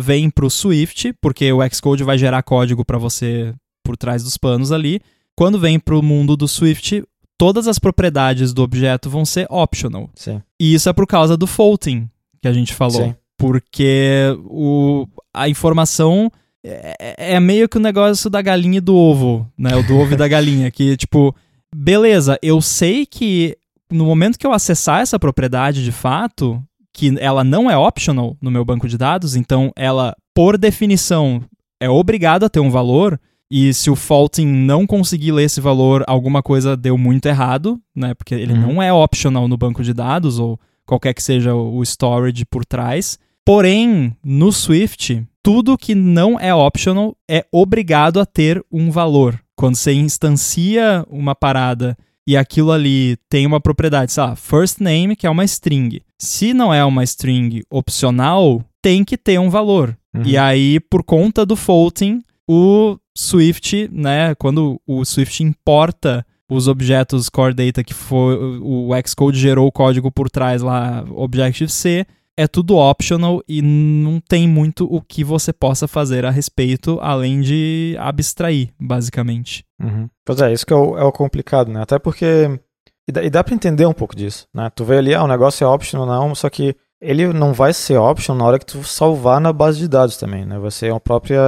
vem para o Swift, porque o Xcode vai gerar código para você por trás dos panos ali, quando vem para o mundo do Swift, todas as propriedades do objeto vão ser optional. Sim. E isso é por causa do faulting que a gente falou. Sim. Porque o, a informação é, é, meio que o negócio da galinha e do ovo, né? O do ovo e da galinha. Que, (laughs) tipo, beleza, eu sei que no momento que eu acessar essa propriedade de fato, que ela não é optional no meu banco de dados, então ela, por definição, é obrigada a ter um valor, e se o faulting não conseguir ler esse valor, alguma coisa deu muito errado, né? Porque ele uhum. não é optional no banco de dados, ou qualquer que seja o storage por trás. Porém, no Swift, tudo que não é optional é obrigado a ter um valor. Quando você instancia uma parada e aquilo ali tem uma propriedade, sei lá, first name, que é uma string. Se não é uma string opcional, tem que ter um valor. Uhum. E aí, por conta do faulting, o Swift, né, quando o Swift importa os objetos core data que foi o Xcode gerou o código por trás lá, Objective-C, é tudo optional e não tem muito o que você possa fazer a respeito, além de abstrair, basicamente. Uhum. Pois é, isso que é o, é o complicado, né? Até porque. E dá, e dá pra entender um pouco disso, né? Tu vê ali, ah, o negócio é optional, não, só que ele não vai ser optional na hora que tu salvar na base de dados também, né? Vai ser a própria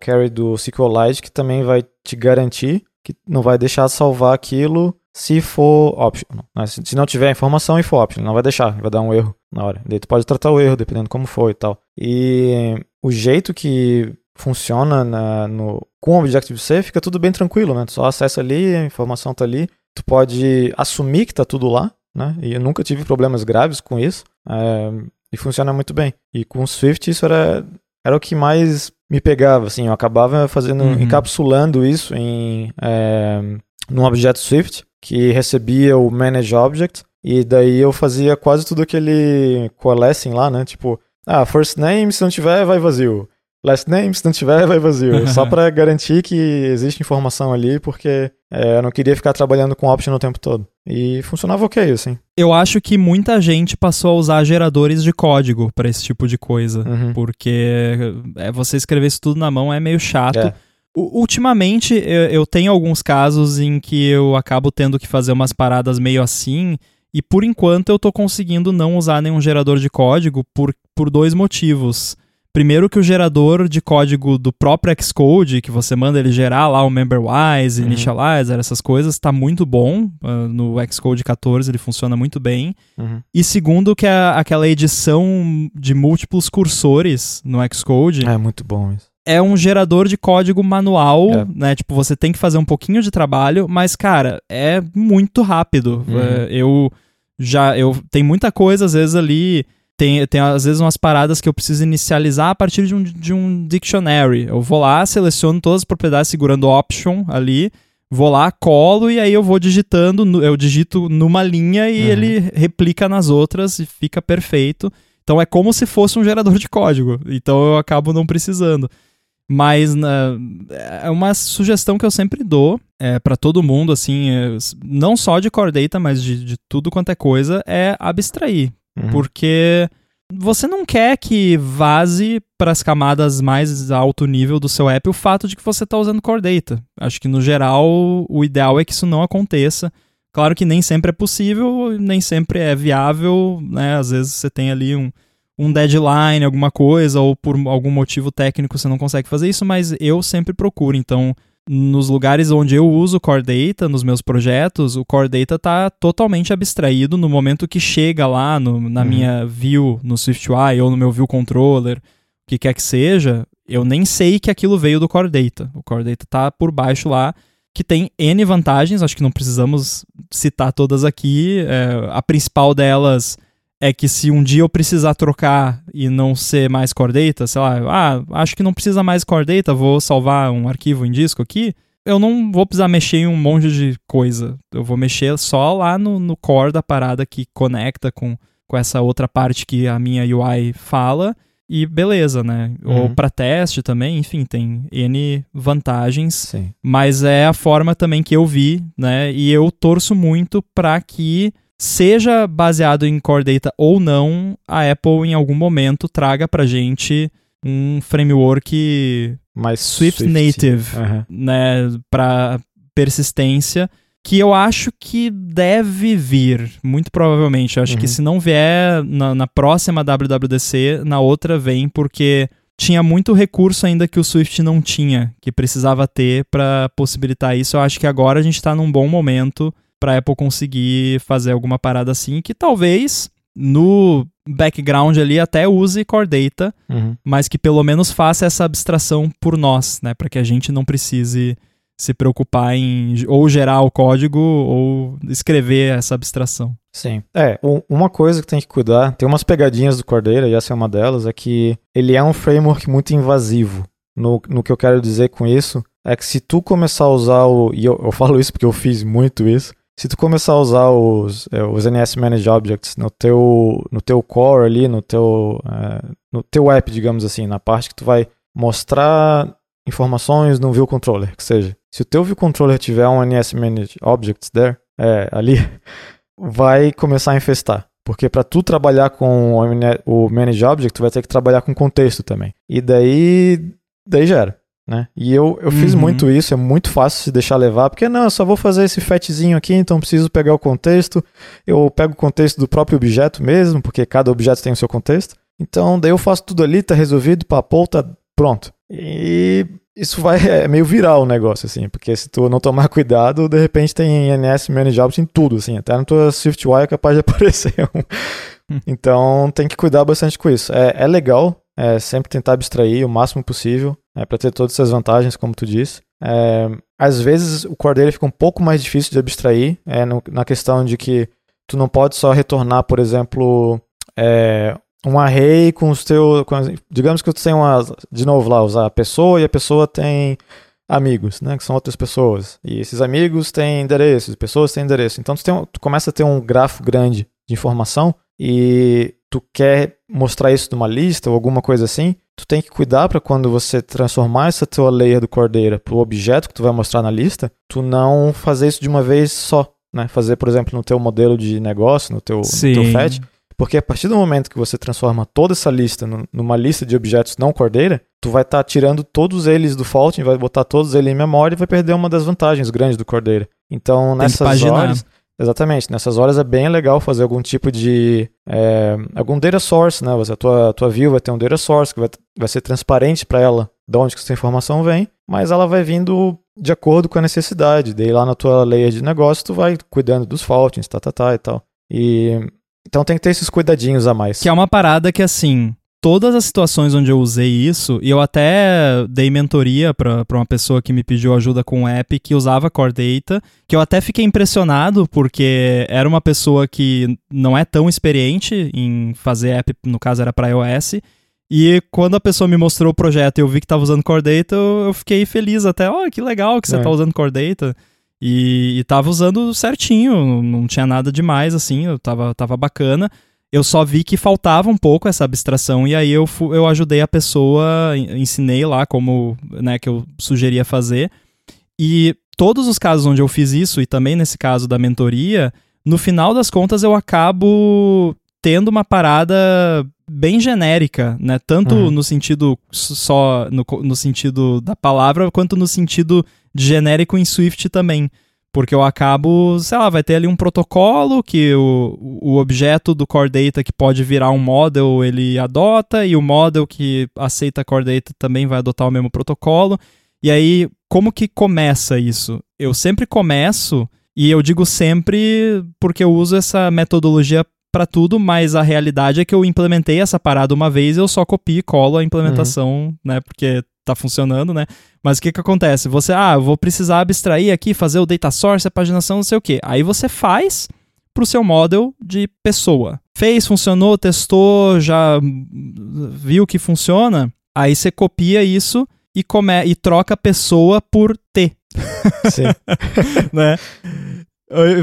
carry do SQLite que também vai te garantir que não vai deixar de salvar aquilo se for optional. Né? Se não tiver informação e for optional, não vai deixar, vai dar um erro na hora. Daí tu pode tratar o erro, dependendo como for e tal. E o jeito que funciona na, no, com o Objective-C fica tudo bem tranquilo, né? Tu só acessa ali, a informação tá ali. Tu pode assumir que tá tudo lá, né? E eu nunca tive problemas graves com isso. É, e funciona muito bem. E com o Swift isso era, era o que mais me pegava, assim. Eu acabava fazendo, uhum. encapsulando isso em... É, num objeto Swift que recebia o manage object e daí eu fazia quase tudo aquele coalescing lá, né? Tipo, ah, first name, se não tiver, vai vazio. Last name, se não tiver, vai vazio. (laughs) Só para garantir que existe informação ali, porque é, eu não queria ficar trabalhando com option o tempo todo. E funcionava ok, assim. Eu acho que muita gente passou a usar geradores de código para esse tipo de coisa, Uhum. porque é, você escrever isso tudo na mão é meio chato. É. Ultimamente, eu, eu tenho alguns casos em que eu acabo tendo que fazer umas paradas meio assim, e por enquanto eu tô conseguindo não usar nenhum gerador de código por, por dois motivos. Primeiro que o gerador de código do próprio Xcode, que você manda ele gerar lá o memberwise, Uhum. initializer, essas coisas, tá muito bom. Ah, no Xcode 14 ele funciona muito bem. Uhum. E segundo que a- aquela edição de múltiplos cursores no Xcode É muito bom isso. é um gerador de código manual, É. né? Tipo, você tem que fazer um pouquinho de trabalho, mas, cara, é muito rápido. Uhum. É, eu já. Eu, tem muita coisa, às vezes, ali. Tem, tem, às vezes, umas paradas que eu preciso inicializar a partir de um, de um dictionary. Eu vou lá, seleciono todas as propriedades segurando option ali, vou lá, colo e aí eu vou digitando, eu digito numa linha e Uhum. ele replica nas outras e fica perfeito. Então é como se fosse um gerador de código. Então eu acabo não precisando. Mas na- é uma sugestão que eu sempre dou é, para todo mundo, assim, é, não só de core data, mas de, de tudo quanto é coisa, é abstrair. Uhum. Porque você não quer que vaze para as camadas mais alto nível do seu app o fato de que você está usando core data. Acho que no geral o ideal é que isso não aconteça. Claro que nem sempre é possível, nem sempre é viável, né? Às vezes você tem ali um, um deadline, alguma coisa, ou por algum motivo técnico você não consegue fazer isso, mas eu sempre procuro. Então, nos lugares onde eu uso Core Data, nos meus projetos, o Core Data está totalmente abstraído no momento que chega lá no- na Uhum. minha view, no SwiftUI ou no meu view controller, o que quer que seja, eu nem sei que aquilo veio do Core Data. O Core Data está por baixo lá, que tem N vantagens, acho que não precisamos citar todas aqui. É, a principal delas é que se um dia eu precisar trocar e não ser mais Core Data, sei lá, ah, acho que não precisa mais Core Data, vou salvar um arquivo em disco aqui, eu não vou precisar mexer em um monte de coisa. Eu vou mexer só lá no, no core da parada que conecta com, com essa outra parte que a minha UI fala. E beleza, né? Ou Uhum. para teste também, enfim, tem N vantagens. Sim. Mas é a forma também que eu vi, né? E eu torço muito para que seja baseado em Core Data ou não, a Apple em algum momento traga pra gente um framework Mas Swift, Native, Aham. né, para persistência, que eu acho que deve vir, muito provavelmente. Eu acho Uhum. que se não vier na, na próxima WWDC, na outra vem, porque tinha muito recurso ainda que o Swift não tinha, que precisava ter para possibilitar isso. Eu acho que agora a gente está num bom momento para Apple conseguir fazer alguma parada assim, que talvez no background ali até use Core Data, Uhum. mas que pelo menos faça essa abstração por nós, né, para que a gente não precise se preocupar em ou gerar o código ou escrever essa abstração. Sim. É, uma coisa que tem que cuidar, tem umas pegadinhas do Cordeira, e essa é uma delas, é que ele é um framework muito invasivo. No, no que eu quero dizer com isso, é que se tu começar a usar o. E eu, eu falo isso porque eu fiz muito isso. Se tu começar a usar os, é, os NS Managed Objects no teu, no teu core ali, no teu, é, no teu app, digamos assim, na parte que tu vai mostrar informações no view controller, que seja. Se o teu view controller tiver um NS Managed Objects there, é, ali, (laughs) vai começar a infestar. Porque para tu trabalhar com o Manage Object, tu vai ter que trabalhar com contexto também. E daí, daí já era. Né? E eu, eu fiz Uhum. muito isso, é muito fácil se deixar levar, porque não, eu só vou fazer esse fetzinho aqui, então preciso pegar o contexto. Eu pego o contexto do próprio objeto mesmo, porque cada objeto tem o seu contexto. Então, daí eu faço tudo ali, tá resolvido, papou, tá pronto. E isso vai (laughs) é meio viral o negócio, assim, porque se tu não tomar (laughs) cuidado, de repente tem NS Manage Object em tudo, assim, até na tua SwiftUI é capaz de (laughs) aparecer um. Então tem que cuidar bastante com isso. É, é legal, é, sempre tentar abstrair o máximo possível, é, para ter todas essas vantagens, como tu disse. É, às vezes o core dele fica um pouco mais difícil de abstrair, é, no- na questão de que tu não pode só retornar, por exemplo, é, um array com os teus. com digamos que tu tem uma. De novo lá, usar a pessoa e a pessoa tem amigos, né? Que são outras pessoas. E esses amigos têm endereços, pessoas têm endereço. Então tu, tem tu começa a ter um grafo grande de informação e tu quer mostrar isso numa lista ou alguma coisa assim, tu tem que cuidar para quando você transformar essa tua layer do Cordeira pro objeto que tu vai mostrar na lista, tu não fazer isso de uma vez só, né? Fazer, por exemplo, no teu modelo de negócio, no teu, no teu FAT, porque a partir do momento que você transforma toda essa lista numa lista de objetos não Cordeira, tu vai estar tá tirando todos eles do Faulting, vai botar todos eles em memória e vai perder uma das vantagens grandes do Cordeira. Então, Tem nessas horas, Exatamente. Nessas horas é bem legal fazer algum tipo de. É, algum data source, né? Você, a tua, tua view vai ter um data source que vai, vai ser transparente para ela de onde que essa informação vem, mas ela vai vindo de acordo com a necessidade. Daí lá na tua layer de negócio, tu vai cuidando dos faultings, tá, tá, tá e tal. E. Então tem que ter esses cuidadinhos a mais. Que é uma parada que, assim, todas as situações onde eu usei isso, e eu até dei mentoria para uma pessoa que me pediu ajuda com um app que usava Core Data, que eu até fiquei impressionado porque era uma pessoa que não é tão experiente em fazer app, no caso era para iOS, e quando a pessoa me mostrou o projeto e eu vi que estava usando Core Data, eu, fiquei feliz até, oh, que legal que você está é. usando Core Data. E, estava usando certinho, não tinha nada demais assim, eu tava, tava bacana eu só vi que faltava um pouco essa abstração e aí eu, eu ajudei a pessoa, ensinei lá como, né, que eu sugeria fazer. E todos os casos onde eu fiz isso, e também nesse caso da mentoria, no final das contas eu acabo tendo uma parada bem genérica, né? Tanto uhum. no sentido só no, no sentido da palavra, quanto no sentido de genérico em Swift também. Porque eu acabo, sei lá, vai ter ali um protocolo que o, o objeto do Core Data que pode virar um model ele adota, e o model que aceita Core Data também vai adotar o mesmo protocolo. E aí, como que começa isso? Eu sempre começo, e eu digo sempre porque eu uso essa metodologia para tudo, mas a realidade é que eu implementei essa parada uma vez, eu só copio e colo a implementação, uhum. né? Porque tá funcionando, né? Mas o que que acontece? Você, ah, eu vou precisar abstrair aqui, fazer o data source, a paginação, não sei o quê. Aí você faz pro seu model de pessoa. Fez, funcionou, testou, já viu que funciona, aí você copia isso e, come e troca pessoa por T. Sim. (laughs) né?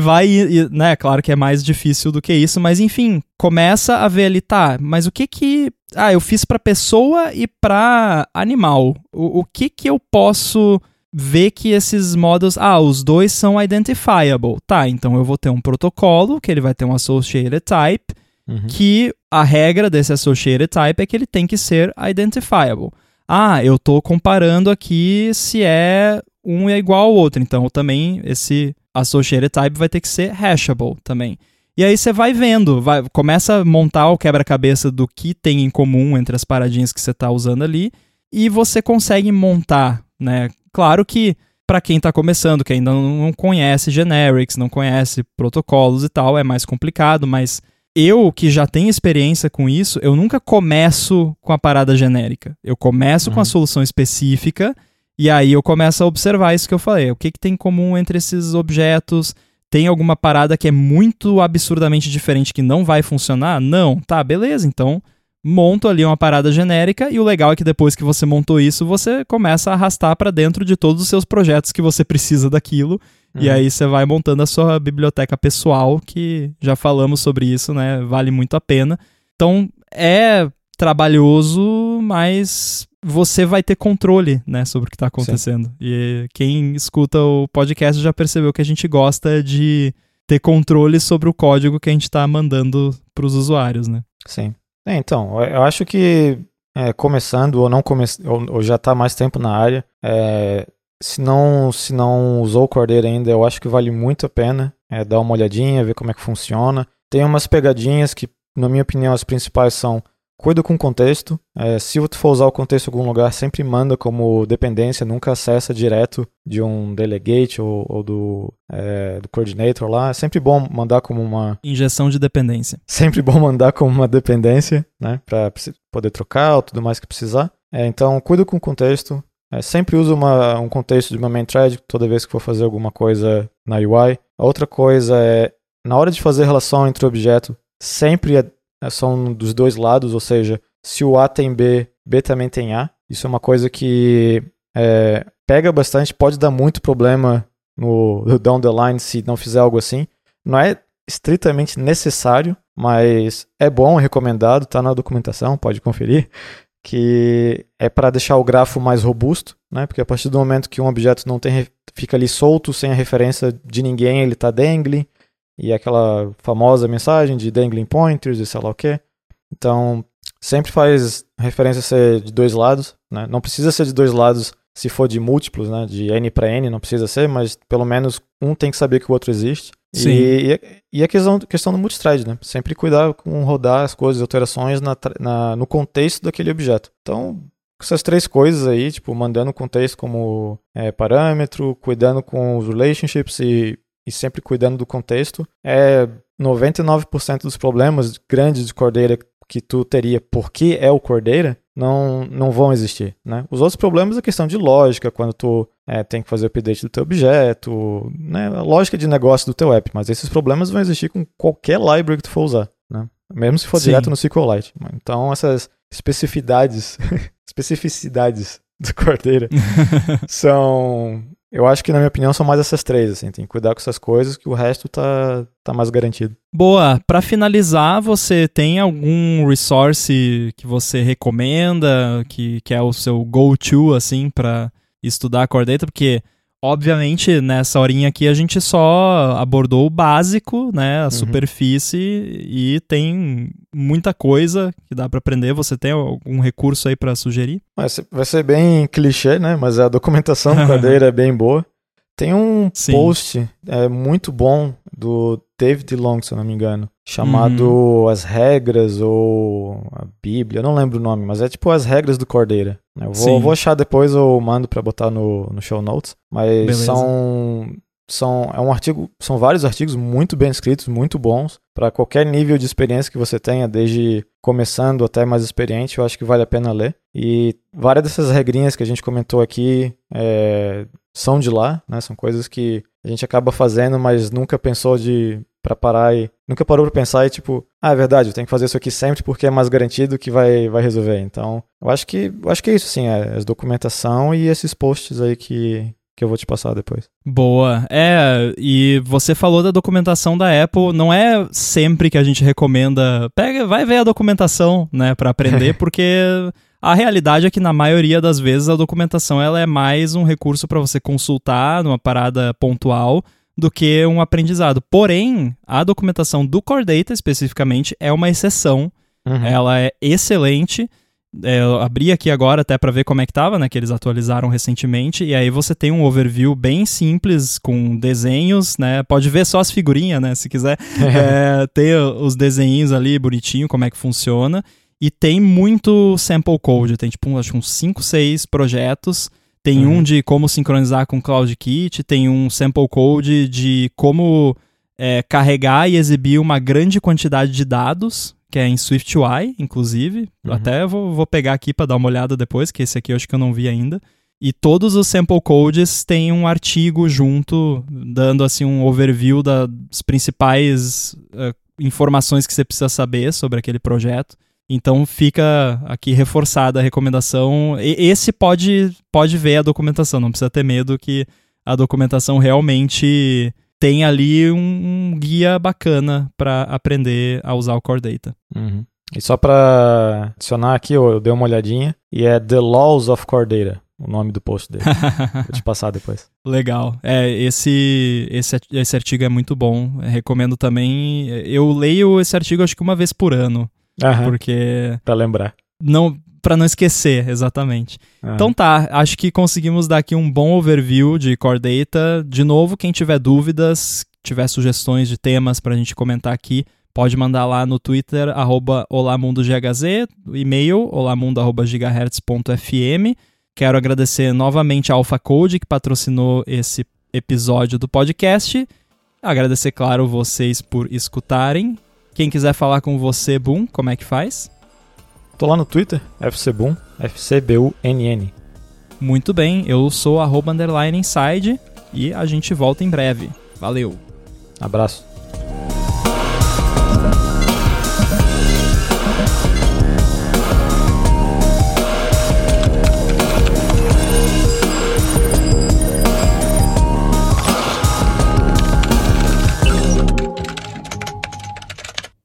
Vai, né? Claro que é mais difícil do que isso, mas enfim, começa a ver ali, tá, mas o que que. Ah, eu fiz para pessoa e para animal. O, o que que eu posso ver que esses modos. Ah, os dois são identifiable. Tá, então eu vou ter um protocolo que ele vai ter um associated type, uhum. que a regra desse associated type é que ele tem que ser identifiable. Ah, eu tô comparando aqui se é um é igual ao outro, então também esse associated type vai ter que ser hashable também. E aí você vai vendo, vai, começa a montar o quebra-cabeça do que tem em comum entre as paradinhas que você está usando ali e você consegue montar, né? Claro que para quem está começando, que ainda não conhece generics, não conhece protocolos e tal, é mais complicado, mas eu que já tenho experiência com isso, eu nunca começo com a parada genérica. Eu começo uhum. com a uhum. solução específica e aí eu começo a observar isso que eu falei. O que, que tem em comum entre esses objetos? Tem alguma parada que é muito absurdamente diferente que não vai funcionar? Não. Tá, beleza. Então monto ali uma parada genérica e o legal é que depois que você montou isso, você começa a arrastar para dentro de todos os seus projetos que você precisa daquilo. Uhum. E aí você vai montando a sua biblioteca pessoal, que já falamos sobre isso, né? Vale muito a pena. Então é trabalhoso, mas você vai ter controle, né, sobre o que está acontecendo. Sim. E quem escuta o podcast já percebeu que a gente gosta de ter controle sobre o código que a gente está mandando para os usuários, né? Sim. É, então, eu acho que é, começando ou não come ou, ou já está mais tempo na área, é, se não se não usou o Cordeiro ainda, eu acho que vale muito a pena é, dar uma olhadinha, ver como é que funciona. Tem umas pegadinhas que, na minha opinião, as principais são Cuida com o contexto. É, se você for usar o contexto em algum lugar, sempre manda como dependência, nunca acessa direto de um delegate ou, ou do, é, do coordinator lá. É sempre bom mandar como uma. Injeção de dependência. Sempre bom mandar como uma dependência, né? Para poder trocar ou tudo mais que precisar. É, então, cuida com o contexto. É, sempre usa uma, um contexto de uma main thread toda vez que for fazer alguma coisa na UI. A outra coisa é, na hora de fazer relação entre objeto, sempre é são dos dois lados, ou seja, se o A tem B, B também tem A. Isso é uma coisa que é, pega bastante, pode dar muito problema no, no (laughs) down the line se não fizer algo assim. Não é estritamente necessário, mas é bom, é recomendado, tá na documentação, pode conferir, que é para deixar o grafo mais robusto, né? Porque a partir do momento que um objeto não tem fica ali solto, sem a referência de ninguém, ele está dangling, e é aquela famosa mensagem de dangling pointers e sei lá o que. Então, sempre faz referência a ser de dois lados, né? Não precisa ser de dois lados se for de múltiplos, né? De n para n, não precisa ser, mas pelo menos um tem que saber que o outro existe. Sim. E, e a questão, questão do multithread, né? Sempre cuidar com rodar as coisas, alterações na, na, no contexto daquele objeto. Então, essas três coisas aí, tipo, mandando o contexto como é, parâmetro, cuidando com os relationships e, e sempre cuidando do contexto, é 99% dos problemas grandes de Cordeira que tu teria porque é o Cordeira não, não vão existir, né? Os outros problemas é questão de lógica, quando tu é, tem que fazer o update do teu objeto, né? A lógica de negócio do teu app, mas esses problemas vão existir com qualquer library que tu for usar, né? Mesmo se for Sim. direto no SQLite. Então, essas especificidades, (laughs) especificidades do Cordeira (laughs) são eu acho que, na minha opinião, são mais essas três, assim. Tem que cuidar com essas coisas que o resto tá, tá mais garantido. Boa. Para finalizar, você tem algum resource que você recomenda, que, que é o seu go-to, assim, para estudar Core Data? Porque Obviamente, nessa horinha aqui a gente só abordou o básico, né, a uhum. superfície e tem muita coisa que dá para aprender. Você tem algum recurso aí para sugerir? Vai ser bem clichê, né, mas a documentação do (laughs) Cadeira é bem boa. Tem um Sim. post é, muito bom do David Long, se eu não me engano, chamado uhum. As Regras ou a Bíblia, eu não lembro o nome, mas é tipo As Regras do Cordeira. Eu vou, vou achar depois, eu mando para botar no, no show notes, mas Beleza. são são é um artigo, são vários artigos muito bem escritos, muito bons para qualquer nível de experiência que você tenha, desde começando até mais experiente, eu acho que vale a pena ler. E várias dessas regrinhas que a gente comentou aqui é, são de lá, né? São coisas que a gente acaba fazendo, mas nunca pensou de para parar e nunca parou para pensar e tipo, ah, é verdade, eu tenho que fazer isso aqui sempre porque é mais garantido que vai vai resolver. Então, eu acho que eu acho que é isso sim, é a documentação e esses posts aí que que eu vou te passar depois. Boa. É, e você falou da documentação da Apple, não é sempre que a gente recomenda, pega, vai ver a documentação, né, para aprender, (laughs) porque a realidade é que na maioria das vezes a documentação ela é mais um recurso para você consultar numa parada pontual do que um aprendizado. Porém, a documentação do Core Data especificamente é uma exceção. Uhum. Ela é excelente. É, eu abri aqui agora até para ver como é que tava, né? Que eles atualizaram recentemente. E aí você tem um overview bem simples com desenhos, né? Pode ver só as figurinhas, né? Se quiser. (laughs) é, ter os desenhos ali bonitinho, como é que funciona. E tem muito sample code, tem tipo acho uns 5, 6 projetos. Tem uhum. um de como sincronizar com CloudKit, tem um sample code de como é, carregar e exibir uma grande quantidade de dados, que é em SwiftUI, inclusive. Uhum. Até vou, vou pegar aqui para dar uma olhada depois, que esse aqui eu acho que eu não vi ainda. E todos os sample codes têm um artigo junto, dando assim um overview das principais uh, informações que você precisa saber sobre aquele projeto. Então fica aqui reforçada a recomendação. E esse pode, pode ver a documentação, não precisa ter medo que a documentação realmente tem ali um, guia bacana para aprender a usar o Core Data. Uhum. E só para adicionar aqui, eu dei uma olhadinha, e é The Laws of Core Data, o nome do post dele. (laughs) Vou te passar depois. Legal. É, esse, esse, esse artigo é muito bom. Eu recomendo também. Eu leio esse artigo acho que uma vez por ano. Aham, porque. Pra lembrar. Não, para não esquecer, exatamente. Aham. Então tá, acho que conseguimos dar aqui um bom overview de Core Data. De novo, quem tiver dúvidas, tiver sugestões de temas pra gente comentar aqui, pode mandar lá no Twitter, arroba olamundogHz, e-mail olamundo.gigahertz.fm. Quero agradecer novamente a AlphaCode, que patrocinou esse episódio do podcast. Agradecer, claro, vocês por escutarem. Quem quiser falar com você, Boom, como é que faz? Tô lá no Twitter, FCBoom, FCBUNN. Muito bem, eu sou arroba underline inside e a gente volta em breve. Valeu! Abraço.